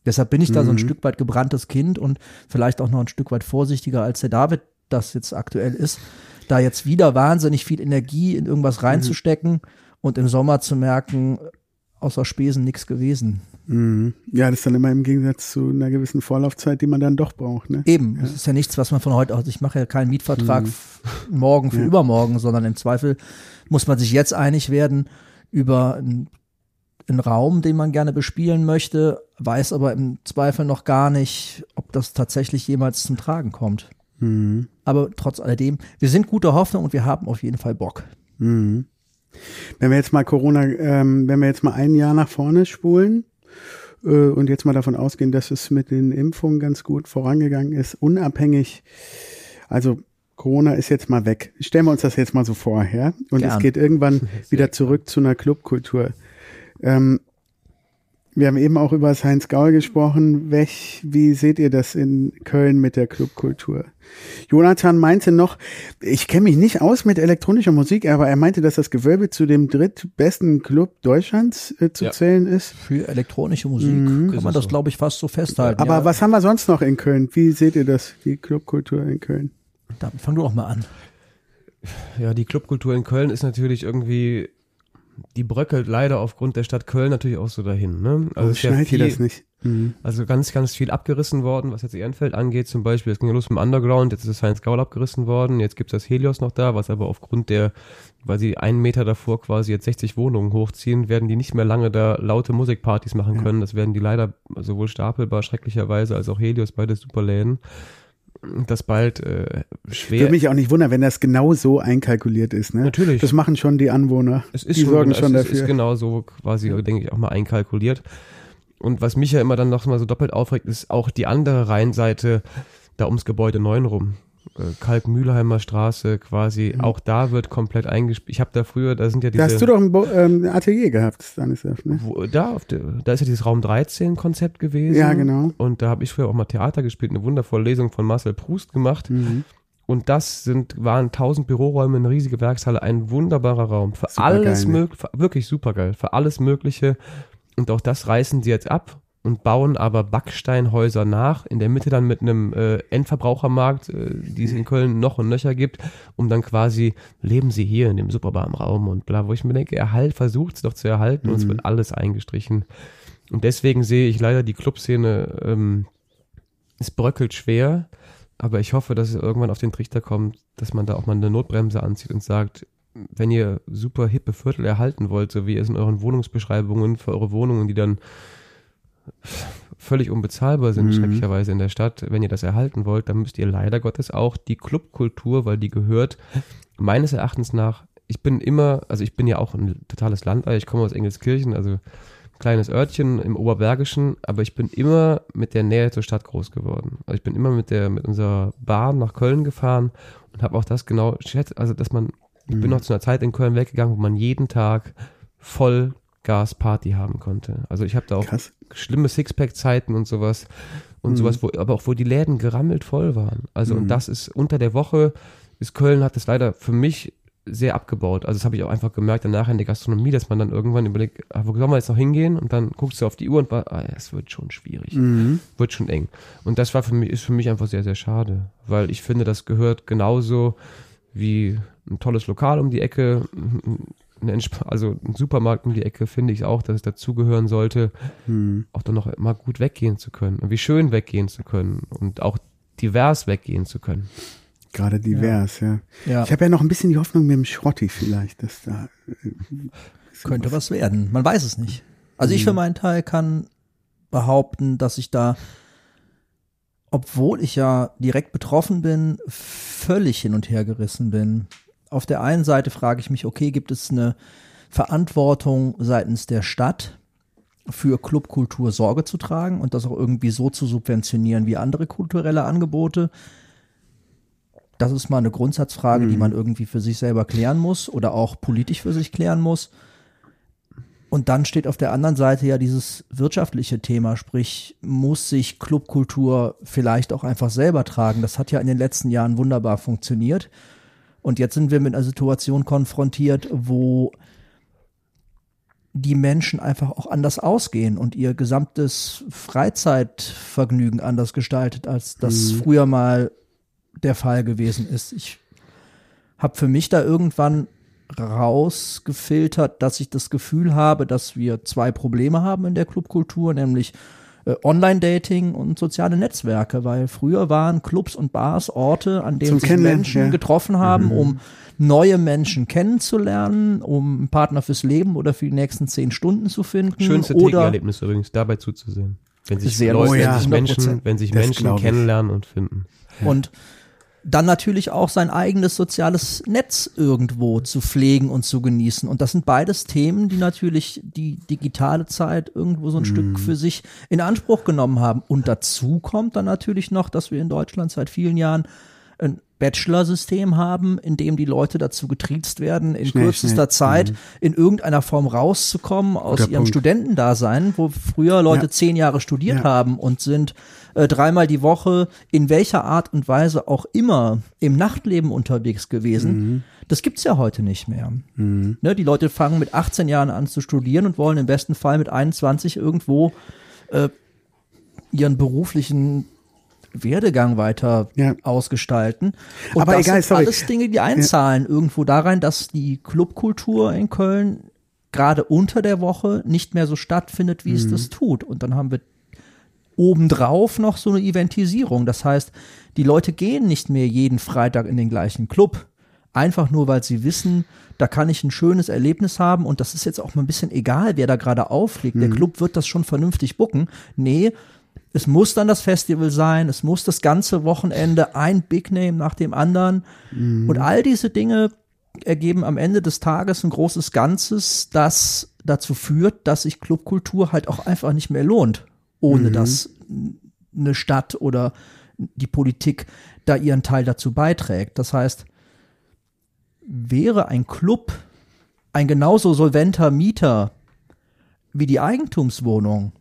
deshalb bin ich da so ein Stück weit gebranntes Kind und vielleicht auch noch ein Stück weit vorsichtiger, als der David das jetzt aktuell ist, da jetzt wieder wahnsinnig viel Energie in irgendwas reinzustecken und im Sommer zu merken, außer Spesen nichts gewesen. Mhm. Ja, das ist dann immer im Gegensatz zu einer gewissen Vorlaufzeit, die man dann doch braucht. Ne? Eben, es ist ja nichts, was man von heute aus, ich mache ja keinen Mietvertrag f- morgen für übermorgen, sondern im Zweifel muss man sich jetzt einig werden, über einen, einen Raum, den man gerne bespielen möchte, weiß aber im Zweifel noch gar nicht, ob das tatsächlich jemals zum Tragen kommt. Mhm. Aber trotz alledem, wir sind guter Hoffnung und wir haben auf jeden Fall Bock. Mhm. Wenn wir jetzt mal Corona, ähm, wenn wir jetzt mal ein Jahr nach vorne spulen äh, und jetzt mal davon ausgehen, dass es mit den Impfungen ganz gut vorangegangen ist, unabhängig, also Corona ist jetzt mal weg. Stellen wir uns das jetzt mal so vor, ja? Und Gern. es geht irgendwann wieder zurück zu einer Clubkultur. Ähm, wir haben eben auch über das Heinz Gaul gesprochen. Welch, wie seht ihr das in Köln mit der Clubkultur? Jonathan meinte noch, ich kenne mich nicht aus mit elektronischer Musik, aber er meinte, dass das Gewölbe zu dem drittbesten Club Deutschlands äh, zu Ja. zählen ist. Für elektronische Musik Mhm. kann man das, so. glaube ich, fast so festhalten. Aber ja, was haben wir sonst noch in Köln? Wie seht ihr das, die Clubkultur in Köln? Damit fang du doch mal an. Ja, die Clubkultur in Köln ist natürlich irgendwie, die bröckelt leider aufgrund der Stadt Köln natürlich auch so dahin. Ne? Also es ist ja schneidet ihr viel- das nicht? Mhm. Also ganz, ganz viel abgerissen worden, was jetzt Ehrenfeld angeht zum Beispiel. Es ging ja los mit dem Underground, jetzt ist das Science Gaul abgerissen worden, jetzt gibt's das Helios noch da, was aber aufgrund der, weil sie einen Meter davor quasi jetzt 60 Wohnungen hochziehen, werden die nicht mehr lange da laute Musikpartys machen können. Das werden die leider sowohl Stapelbar schrecklicherweise als auch Helios, beide Superläden. Das bald äh, schwer. Würde mich auch nicht wundern, wenn das genau so einkalkuliert ist. Ne? Natürlich. Das machen schon die Anwohner. Es ist die schon, sorgen genau, schon es dafür. Ist genau so quasi, denke ich, auch mal einkalkuliert. Und was mich ja immer dann noch mal so doppelt aufregt, ist auch die andere Rheinseite da ums Gebäude 9 rum. Äh, Kalk-Mühlheimer Straße quasi, auch da wird komplett eingespielt. Ich habe da früher, da sind ja diese... da hast du doch ein Bo ähm, Atelier gehabt, Stanislav, ne? wo, da, der, da ist ja dieses Raum 13 Konzept gewesen. Ja, genau. Und da habe ich früher auch mal Theater gespielt, eine wundervolle Lesung von Marcel Proust gemacht. Mhm. Und das sind, waren 1000 Büroräume, eine riesige Werkshalle, ein wunderbarer Raum. Für Supergeil, alles ne? mögliche, wirklich supergeil, für alles Mögliche. Und auch das reißen sie jetzt ab und bauen aber Backsteinhäuser nach, in der Mitte dann mit einem äh, Endverbrauchermarkt, äh, die es in Köln noch und nöcher gibt, um dann quasi, leben sie hier in dem superbarmen Raum und bla, wo ich mir denke, erhalt, versucht es doch zu erhalten und es Mhm. wird alles eingestrichen. Und deswegen sehe ich leider die Clubszene, ähm, es bröckelt schwer, aber ich hoffe, dass es irgendwann auf den Trichter kommt, dass man da auch mal eine Notbremse anzieht und sagt, wenn ihr super hippe Viertel erhalten wollt, so wie es in euren Wohnungsbeschreibungen für eure Wohnungen, die dann völlig unbezahlbar sind, Mhm. schrecklicherweise in der Stadt, wenn ihr das erhalten wollt, dann müsst ihr leider Gottes auch die Clubkultur, weil die gehört meines Erachtens nach, ich bin immer, also ich bin ja auch ein totales Landei, ich komme aus Engelskirchen, also ein kleines Örtchen im Oberbergischen, aber ich bin immer mit der Nähe zur Stadt groß geworden. Also ich bin immer mit der mit unserer Bahn nach Köln gefahren und habe auch das genau schätzt, also dass man ich bin noch zu einer Zeit in Köln weggegangen, wo man jeden Tag voll Gasparty haben konnte. Also ich habe da auch Krass. schlimme Sixpack-Zeiten und sowas und Mhm. sowas, wo, aber auch wo die Läden gerammelt voll waren. Also Mhm. und das ist unter der Woche ist Köln hat das leider für mich sehr abgebaut. Also das habe ich auch einfach gemerkt danach in der Gastronomie, dass man dann irgendwann überlegt, ah, wo soll man jetzt noch hingehen? Und dann guckst du auf die Uhr und war, ah, es wird schon schwierig, Mhm. wird schon eng. Und das war für mich, ist für mich einfach sehr, sehr schade, weil ich finde, das gehört genauso wie ein tolles Lokal um die Ecke, ein Entsp- also ein Supermarkt um die Ecke, finde ich auch, dass es dazugehören sollte, Mhm. auch dann noch mal gut weggehen zu können und wie schön weggehen zu können und auch divers weggehen zu können. Gerade divers, ja. Ja, Ich habe ja noch ein bisschen die Hoffnung mit dem Schrotti vielleicht, dass da könnte was werden. Man weiß es nicht. Also ich für meinen Teil kann behaupten, dass ich da, obwohl ich ja direkt betroffen bin, völlig hin und her gerissen bin. Auf der einen Seite frage ich mich, okay, gibt es eine Verantwortung seitens der Stadt für Clubkultur Sorge zu tragen und das auch irgendwie so zu subventionieren wie andere kulturelle Angebote? Das ist mal eine Grundsatzfrage, die man irgendwie für sich selber klären muss oder auch politisch für sich klären muss. Und dann steht auf der anderen Seite ja dieses wirtschaftliche Thema, sprich, muss sich Clubkultur vielleicht auch einfach selber tragen. Das hat ja in den letzten Jahren wunderbar funktioniert. Und jetzt sind wir mit einer Situation konfrontiert, wo die Menschen einfach auch anders ausgehen und ihr gesamtes Freizeitvergnügen anders gestaltet, als das früher mal der Fall gewesen ist. Ich habe für mich da irgendwann rausgefiltert, dass ich das Gefühl habe, dass wir zwei Probleme haben in der Clubkultur, nämlich äh, Online-Dating und soziale Netzwerke, weil früher waren Clubs und Bars Orte, an denen Zum sich Menschen ja. getroffen haben, um neue Menschen kennenzulernen, um einen Partner fürs Leben oder für die nächsten zehn Stunden zu finden. Schönste oder Theke-Erlebnis übrigens, dabei zuzusehen. Wenn sich, Sehr Leute, lustig, wenn sich 100%. Menschen, wenn sich Das Menschen kennenlernen und finden. Und dann natürlich auch sein eigenes soziales Netz irgendwo zu pflegen und zu genießen. Und das sind beides Themen, die natürlich die digitale Zeit irgendwo so ein Stück für sich in Anspruch genommen haben. Und dazu kommt dann natürlich noch, dass wir in Deutschland seit vielen Jahren ein Bachelor-System haben, in dem die Leute dazu getriezt werden, in Schnell, kürzester schnell. Zeit in irgendeiner Form rauszukommen aus Guter ihrem Punkt. Studentendasein, wo früher Leute Ja. zehn Jahre studiert Ja. haben und sind äh, dreimal die Woche in welcher Art und Weise auch immer im Nachtleben unterwegs gewesen. Mhm. Das gibt's ja heute nicht mehr. Ne, die Leute fangen mit 18 Jahren an zu studieren und wollen im besten Fall mit 21 irgendwo äh, ihren beruflichen Werdegang weiter Ja. ausgestalten. Und Aber das egal, sind sorry. alles Dinge, die einzahlen irgendwo da rein, dass die Clubkultur in Köln gerade unter der Woche nicht mehr so stattfindet, wie Mhm. es das tut. Und dann haben wir obendrauf noch so eine Eventisierung. Das heißt, die Leute gehen nicht mehr jeden Freitag in den gleichen Club. Einfach nur, weil sie wissen, da kann ich ein schönes Erlebnis haben und das ist jetzt auch mal ein bisschen egal, wer da gerade auflegt. Der Club wird das schon vernünftig bucken. Nee, es muss dann das Festival sein, es muss das ganze Wochenende ein Big Name nach dem anderen. Und all diese Dinge ergeben am Ende des Tages ein großes Ganzes, das dazu führt, dass sich Clubkultur halt auch einfach nicht mehr lohnt, ohne dass eine Stadt oder die Politik da ihren Teil dazu beiträgt. Das heißt, wäre ein Club ein genauso solventer Mieter wie die Eigentumswohnung,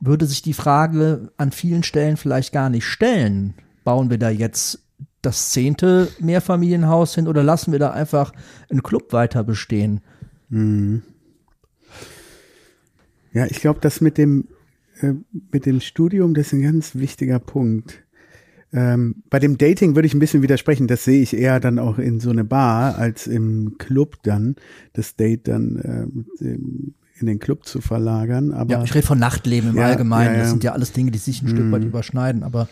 würde sich die Frage an vielen Stellen vielleicht gar nicht stellen. Bauen wir da jetzt das zehnte Mehrfamilienhaus hin oder lassen wir da einfach einen Club weiter bestehen? Ja, ich glaube, das mit dem, äh, mit dem Studium, das ist ein ganz wichtiger Punkt. Ähm, bei dem Dating würde ich ein bisschen widersprechen. Das sehe ich eher dann auch in so eine Bar als im Club dann, das Date dann äh, in den Club zu verlagern. Aber Ja, ich rede von Nachtleben im Ja, Allgemeinen. ja, ja. Das sind ja alles Dinge, die sich ein Stück weit überschneiden. Aber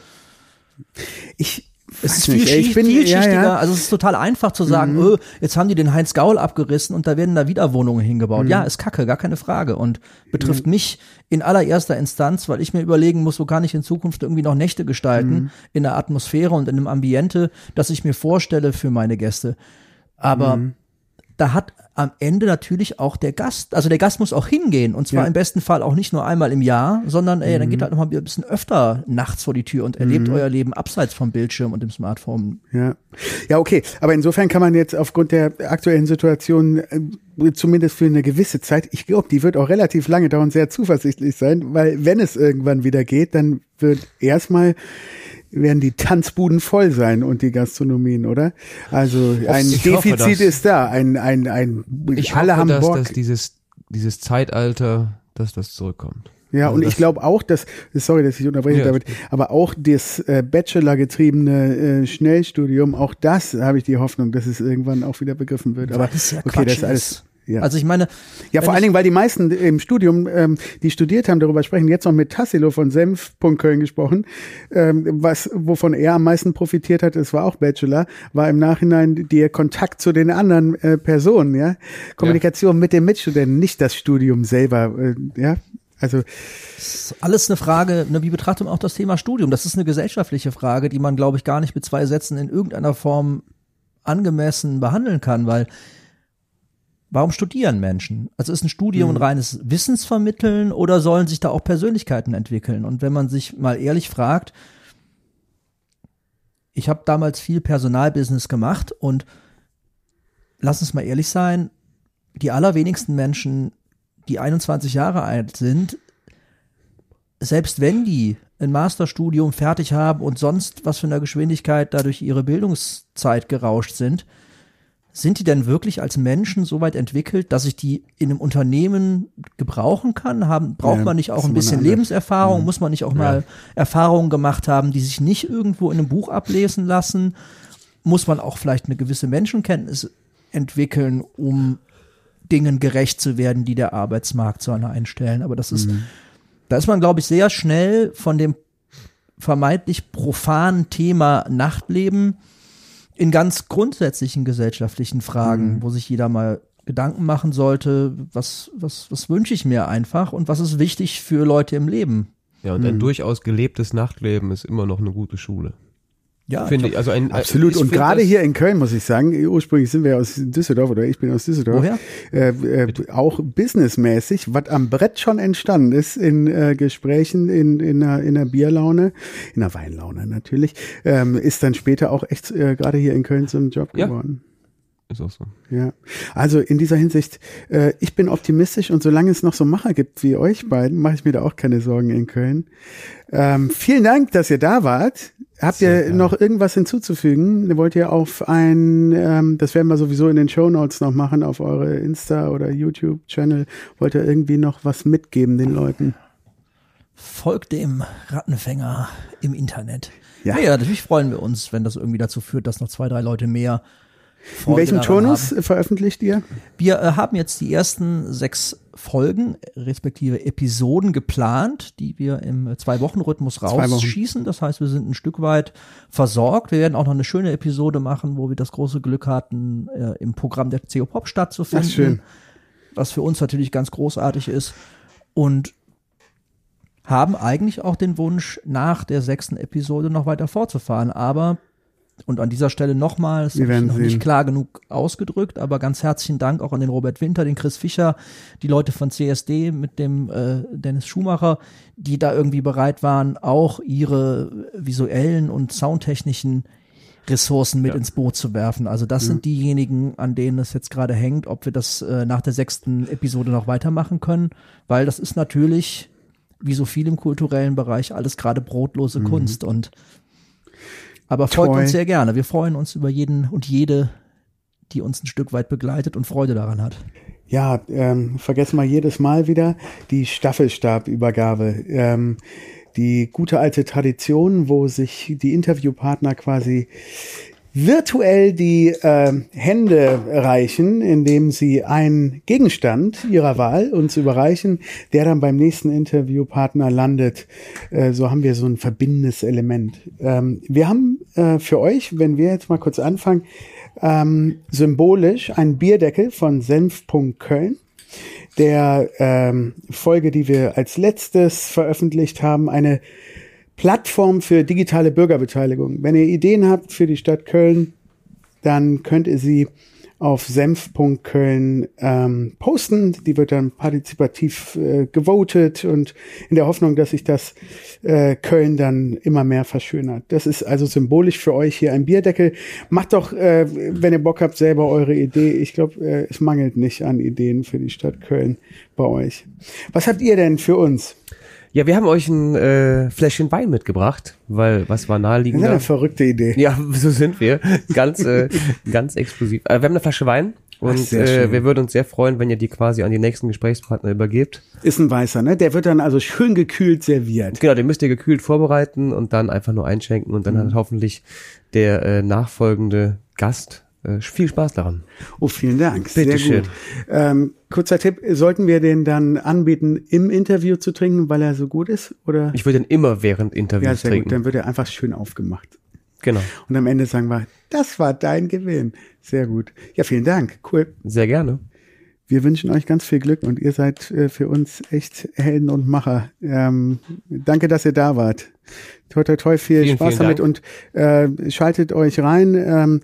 ich es ist viel, nicht, ich bin, vielschichtiger. ja, ja. Also es ist total einfach zu sagen, Mhm. öh, jetzt haben die den Heinz Gaul abgerissen und da werden da wieder Wohnungen hingebaut. Mhm. Ja, ist kacke, gar keine Frage. Und betrifft mich in allererster Instanz, weil ich mir überlegen muss, wo kann ich in Zukunft irgendwie noch Nächte gestalten, Mhm. in der Atmosphäre und in einem Ambiente, das ich mir vorstelle für meine Gäste. Aber Mhm. Da hat am Ende natürlich auch der Gast, also der Gast muss auch hingehen und zwar Ja. im besten Fall auch nicht nur einmal im Jahr, sondern ey, Mhm. dann geht halt noch mal ein bisschen öfter nachts vor die Tür und erlebt euer Leben abseits vom Bildschirm und dem Smartphone. Ja. ja, okay. Aber insofern kann man jetzt aufgrund der aktuellen Situation äh, zumindest für eine gewisse Zeit, ich glaube, die wird auch relativ lange dauern, sehr zuversichtlich sein, weil wenn es irgendwann wieder geht, dann wird erstmal werden die Tanzbuden voll sein und die Gastronomien, oder? Also ein ich hoffe, Defizit dass- ist da, ein ein ein Ich alle hoffe, haben dass, Bock. dass dieses, dieses Zeitalter, dass das zurückkommt. Ja, Also und das- ich glaube auch, dass, sorry, dass ich unterbreche, Ja, David, aber auch das äh, Bachelor-getriebene äh, Schnellstudium, auch das habe ich die Hoffnung, dass es irgendwann auch wieder begriffen wird. Aber es ja okay, Quatsch das ist alles. Ja. Also ich meine, ja, vor allen Dingen, weil die meisten im Studium, ähm, die studiert haben, darüber sprechen, jetzt noch mit Tassilo von Senf.Köln gesprochen, ähm, was, wovon er am meisten profitiert hat, es war auch Bachelor, war im Nachhinein der Kontakt zu den anderen äh, Personen, ja. Kommunikation mit den Mitstudenten, nicht das Studium selber, äh, ja. Also, ist alles eine Frage, ne, wie betrachtet man auch das Thema Studium? Das ist eine gesellschaftliche Frage, die man, glaube ich, gar nicht mit zwei Sätzen in irgendeiner Form angemessen behandeln kann, weil warum studieren Menschen? Also ist ein Studium ein reines Wissensvermitteln oder sollen sich da auch Persönlichkeiten entwickeln? Und wenn man sich mal ehrlich fragt, ich habe damals viel Personalbusiness gemacht und lass uns mal ehrlich sein, die allerwenigsten Menschen, die 21 Jahre alt sind, selbst wenn die ein Masterstudium fertig haben und sonst was für einer Geschwindigkeit dadurch ihre Bildungszeit gerauscht sind, sind die denn wirklich als Menschen so weit entwickelt, dass ich die in einem Unternehmen gebrauchen kann? Haben, braucht Ja, man nicht auch ein bisschen eine andere- Lebenserfahrung? Muss man nicht auch mal Erfahrungen gemacht haben, die sich nicht irgendwo in einem Buch ablesen lassen? Muss man auch vielleicht eine gewisse Menschenkenntnis entwickeln, um Dingen gerecht zu werden, die der Arbeitsmarkt so einer einstellen? Aber das ist Da ist man, glaube ich, sehr schnell von dem vermeintlich profanen Thema Nachtleben in ganz grundsätzlichen gesellschaftlichen Fragen, Mhm. wo sich jeder mal Gedanken machen sollte, was, was, was wünsche ich mir einfach und was ist wichtig für Leute im Leben. Ja, und ein durchaus gelebtes Nachtleben ist immer noch eine gute Schule. Ja, Finde ich. Also ein, Absolut. ich Und gerade hier in Köln muss ich sagen, ursprünglich sind wir aus Düsseldorf oder ich bin aus Düsseldorf. Woher? Äh, äh, auch businessmäßig, was am Brett schon entstanden ist in äh, Gesprächen in, in, einer, in einer Bierlaune, in einer Weinlaune natürlich, ähm, ist dann später auch echt äh, gerade hier in Köln so ein Job Ja. geworden. Ist auch so. Ja, also in dieser Hinsicht, äh, ich bin optimistisch und solange es noch so Macher gibt wie euch beiden, mache ich mir da auch keine Sorgen in Köln. Ähm, vielen Dank, dass ihr da wart. Habt ihr noch irgendwas hinzuzufügen? Wollt ihr auf ein, ähm, das werden wir sowieso in den Show Notes noch machen, auf eure Insta- oder YouTube-Channel, wollt ihr irgendwie noch was mitgeben den Leuten? folgt dem Rattenfänger im Internet. Ja. Ja. natürlich freuen wir uns, wenn das irgendwie dazu führt, dass noch zwei, drei Leute mehr In Freude welchem Turnus haben. veröffentlicht ihr? Wir äh, haben jetzt die ersten sechs Folgen, respektive Episoden geplant, die wir im Zwei-Wochen-Rhythmus Wochen. rausschießen. Das heißt, wir sind ein Stück weit versorgt. Wir werden auch noch eine schöne Episode machen, wo wir das große Glück hatten, äh, im Programm der CO Pop stattzufinden. Ach, schön. Was für uns natürlich ganz großartig ist. Und haben eigentlich auch den Wunsch, nach der sechsten Episode noch weiter fortzufahren. Aber, und an dieser Stelle nochmal, es Wir ist noch sehen. nicht klar genug ausgedrückt, aber ganz herzlichen Dank auch an den Robert Winter, den Chris Fischer, die Leute von CSD mit dem äh, Dennis Schumacher, die da irgendwie bereit waren, auch ihre visuellen und soundtechnischen Ressourcen mit ins Boot zu werfen. Also das sind diejenigen, an denen es jetzt gerade hängt, ob wir das äh, nach der sechsten Episode noch weitermachen können, weil das ist natürlich, wie so viel im kulturellen Bereich, alles gerade brotlose Kunst und aber folgt Toll. uns sehr gerne. Wir freuen uns über jeden und jede, die uns ein Stück weit begleitet und Freude daran hat. Ja, ähm, vergessen wir jedes Mal wieder die Staffelstabübergabe. Ähm, die gute alte Tradition, wo sich die Interviewpartner quasi virtuell die ähm, Hände reichen, indem sie einen Gegenstand ihrer Wahl uns überreichen, der dann beim nächsten Interviewpartner landet. Äh, so haben wir so ein verbindendes Element. Ähm, wir haben äh, für euch, wenn wir jetzt mal kurz anfangen, ähm, symbolisch einen Bierdeckel von Senf.Köln der ähm, Folge, die wir als letztes veröffentlicht haben, eine Plattform für digitale Bürgerbeteiligung. Wenn ihr Ideen habt für die Stadt Köln, dann könnt ihr sie auf senf.köln ähm, posten. Die wird dann partizipativ äh, gewotet und in der Hoffnung, dass sich das äh, Köln dann immer mehr verschönert. Das ist also symbolisch für euch hier ein Bierdeckel. Macht doch, äh, wenn ihr Bock habt, selber eure Idee. Ich glaube, äh, es mangelt nicht an Ideen für die Stadt Köln bei euch. Was habt ihr denn für uns? Ja, wir haben euch ein äh, Fläschchen Wein mitgebracht, weil was war Das ist naheliegender? eine verrückte Idee. Ja, so sind wir. Ganz, äh, ganz exklusiv. Äh, wir haben eine Flasche Wein und sehr äh, wir würden uns sehr freuen, wenn ihr die quasi an die nächsten Gesprächspartner übergebt. Ist ein weißer, ne? Der wird dann also schön gekühlt serviert. Genau, den müsst ihr gekühlt vorbereiten und dann einfach nur einschenken und dann Mhm. hat hoffentlich der äh, nachfolgende Gast äh, viel Spaß daran. Oh, vielen Dank. Bitte Sehr schön. gut. Ähm, kurzer Tipp, sollten wir den dann anbieten, im Interview zu trinken, weil er so gut ist? Oder? Ich würde den immer während ja, Interviews sehr trinken. gut. Dann wird er einfach schön aufgemacht. Genau, Und am Ende sagen wir, das war dein Gewinn. Sehr gut. Ja, vielen Dank. Cool. sehr gerne. Wir wünschen euch ganz viel Glück und ihr seid äh, für uns echt Helden und Macher. Ähm, danke, dass ihr da wart. Toi, toi, toi, viel Vielen, Spaß vielen damit und äh, schaltet euch rein ähm,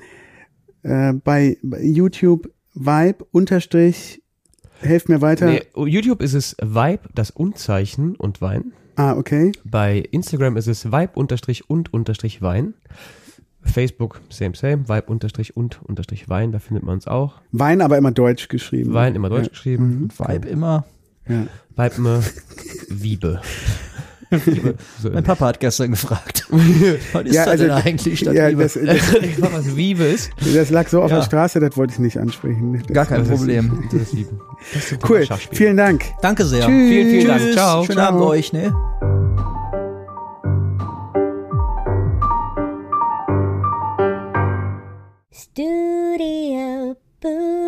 äh, bei YouTube Vibe unterstrich. Helft mir weiter. Nee, oh, YouTube ist es Vibe, das Unzeichen und Wein. Ah, okay. Bei Instagram ist es Vibe unterstrich und unterstrich Wein. Facebook, same, same, Vibe unterstrich und unterstrich Wein, da findet man uns auch. Wein, aber immer deutsch geschrieben. Wein immer deutsch Ja. geschrieben. Vibe immer. Ja. Vibe immer Wiebe. mein Papa hat gestern gefragt, was ist ja, also, denn eigentlich Stadt ja, das, das, Wiebes? Das lag so auf ja. der Straße, das wollte ich nicht ansprechen. Das Gar kein Problem. Ist, cool, vielen Dank. Danke sehr. Tschüss. Vielen, vielen Dank. Ciao. Schönen Ciao. Abend euch. Ne? Studio Boo.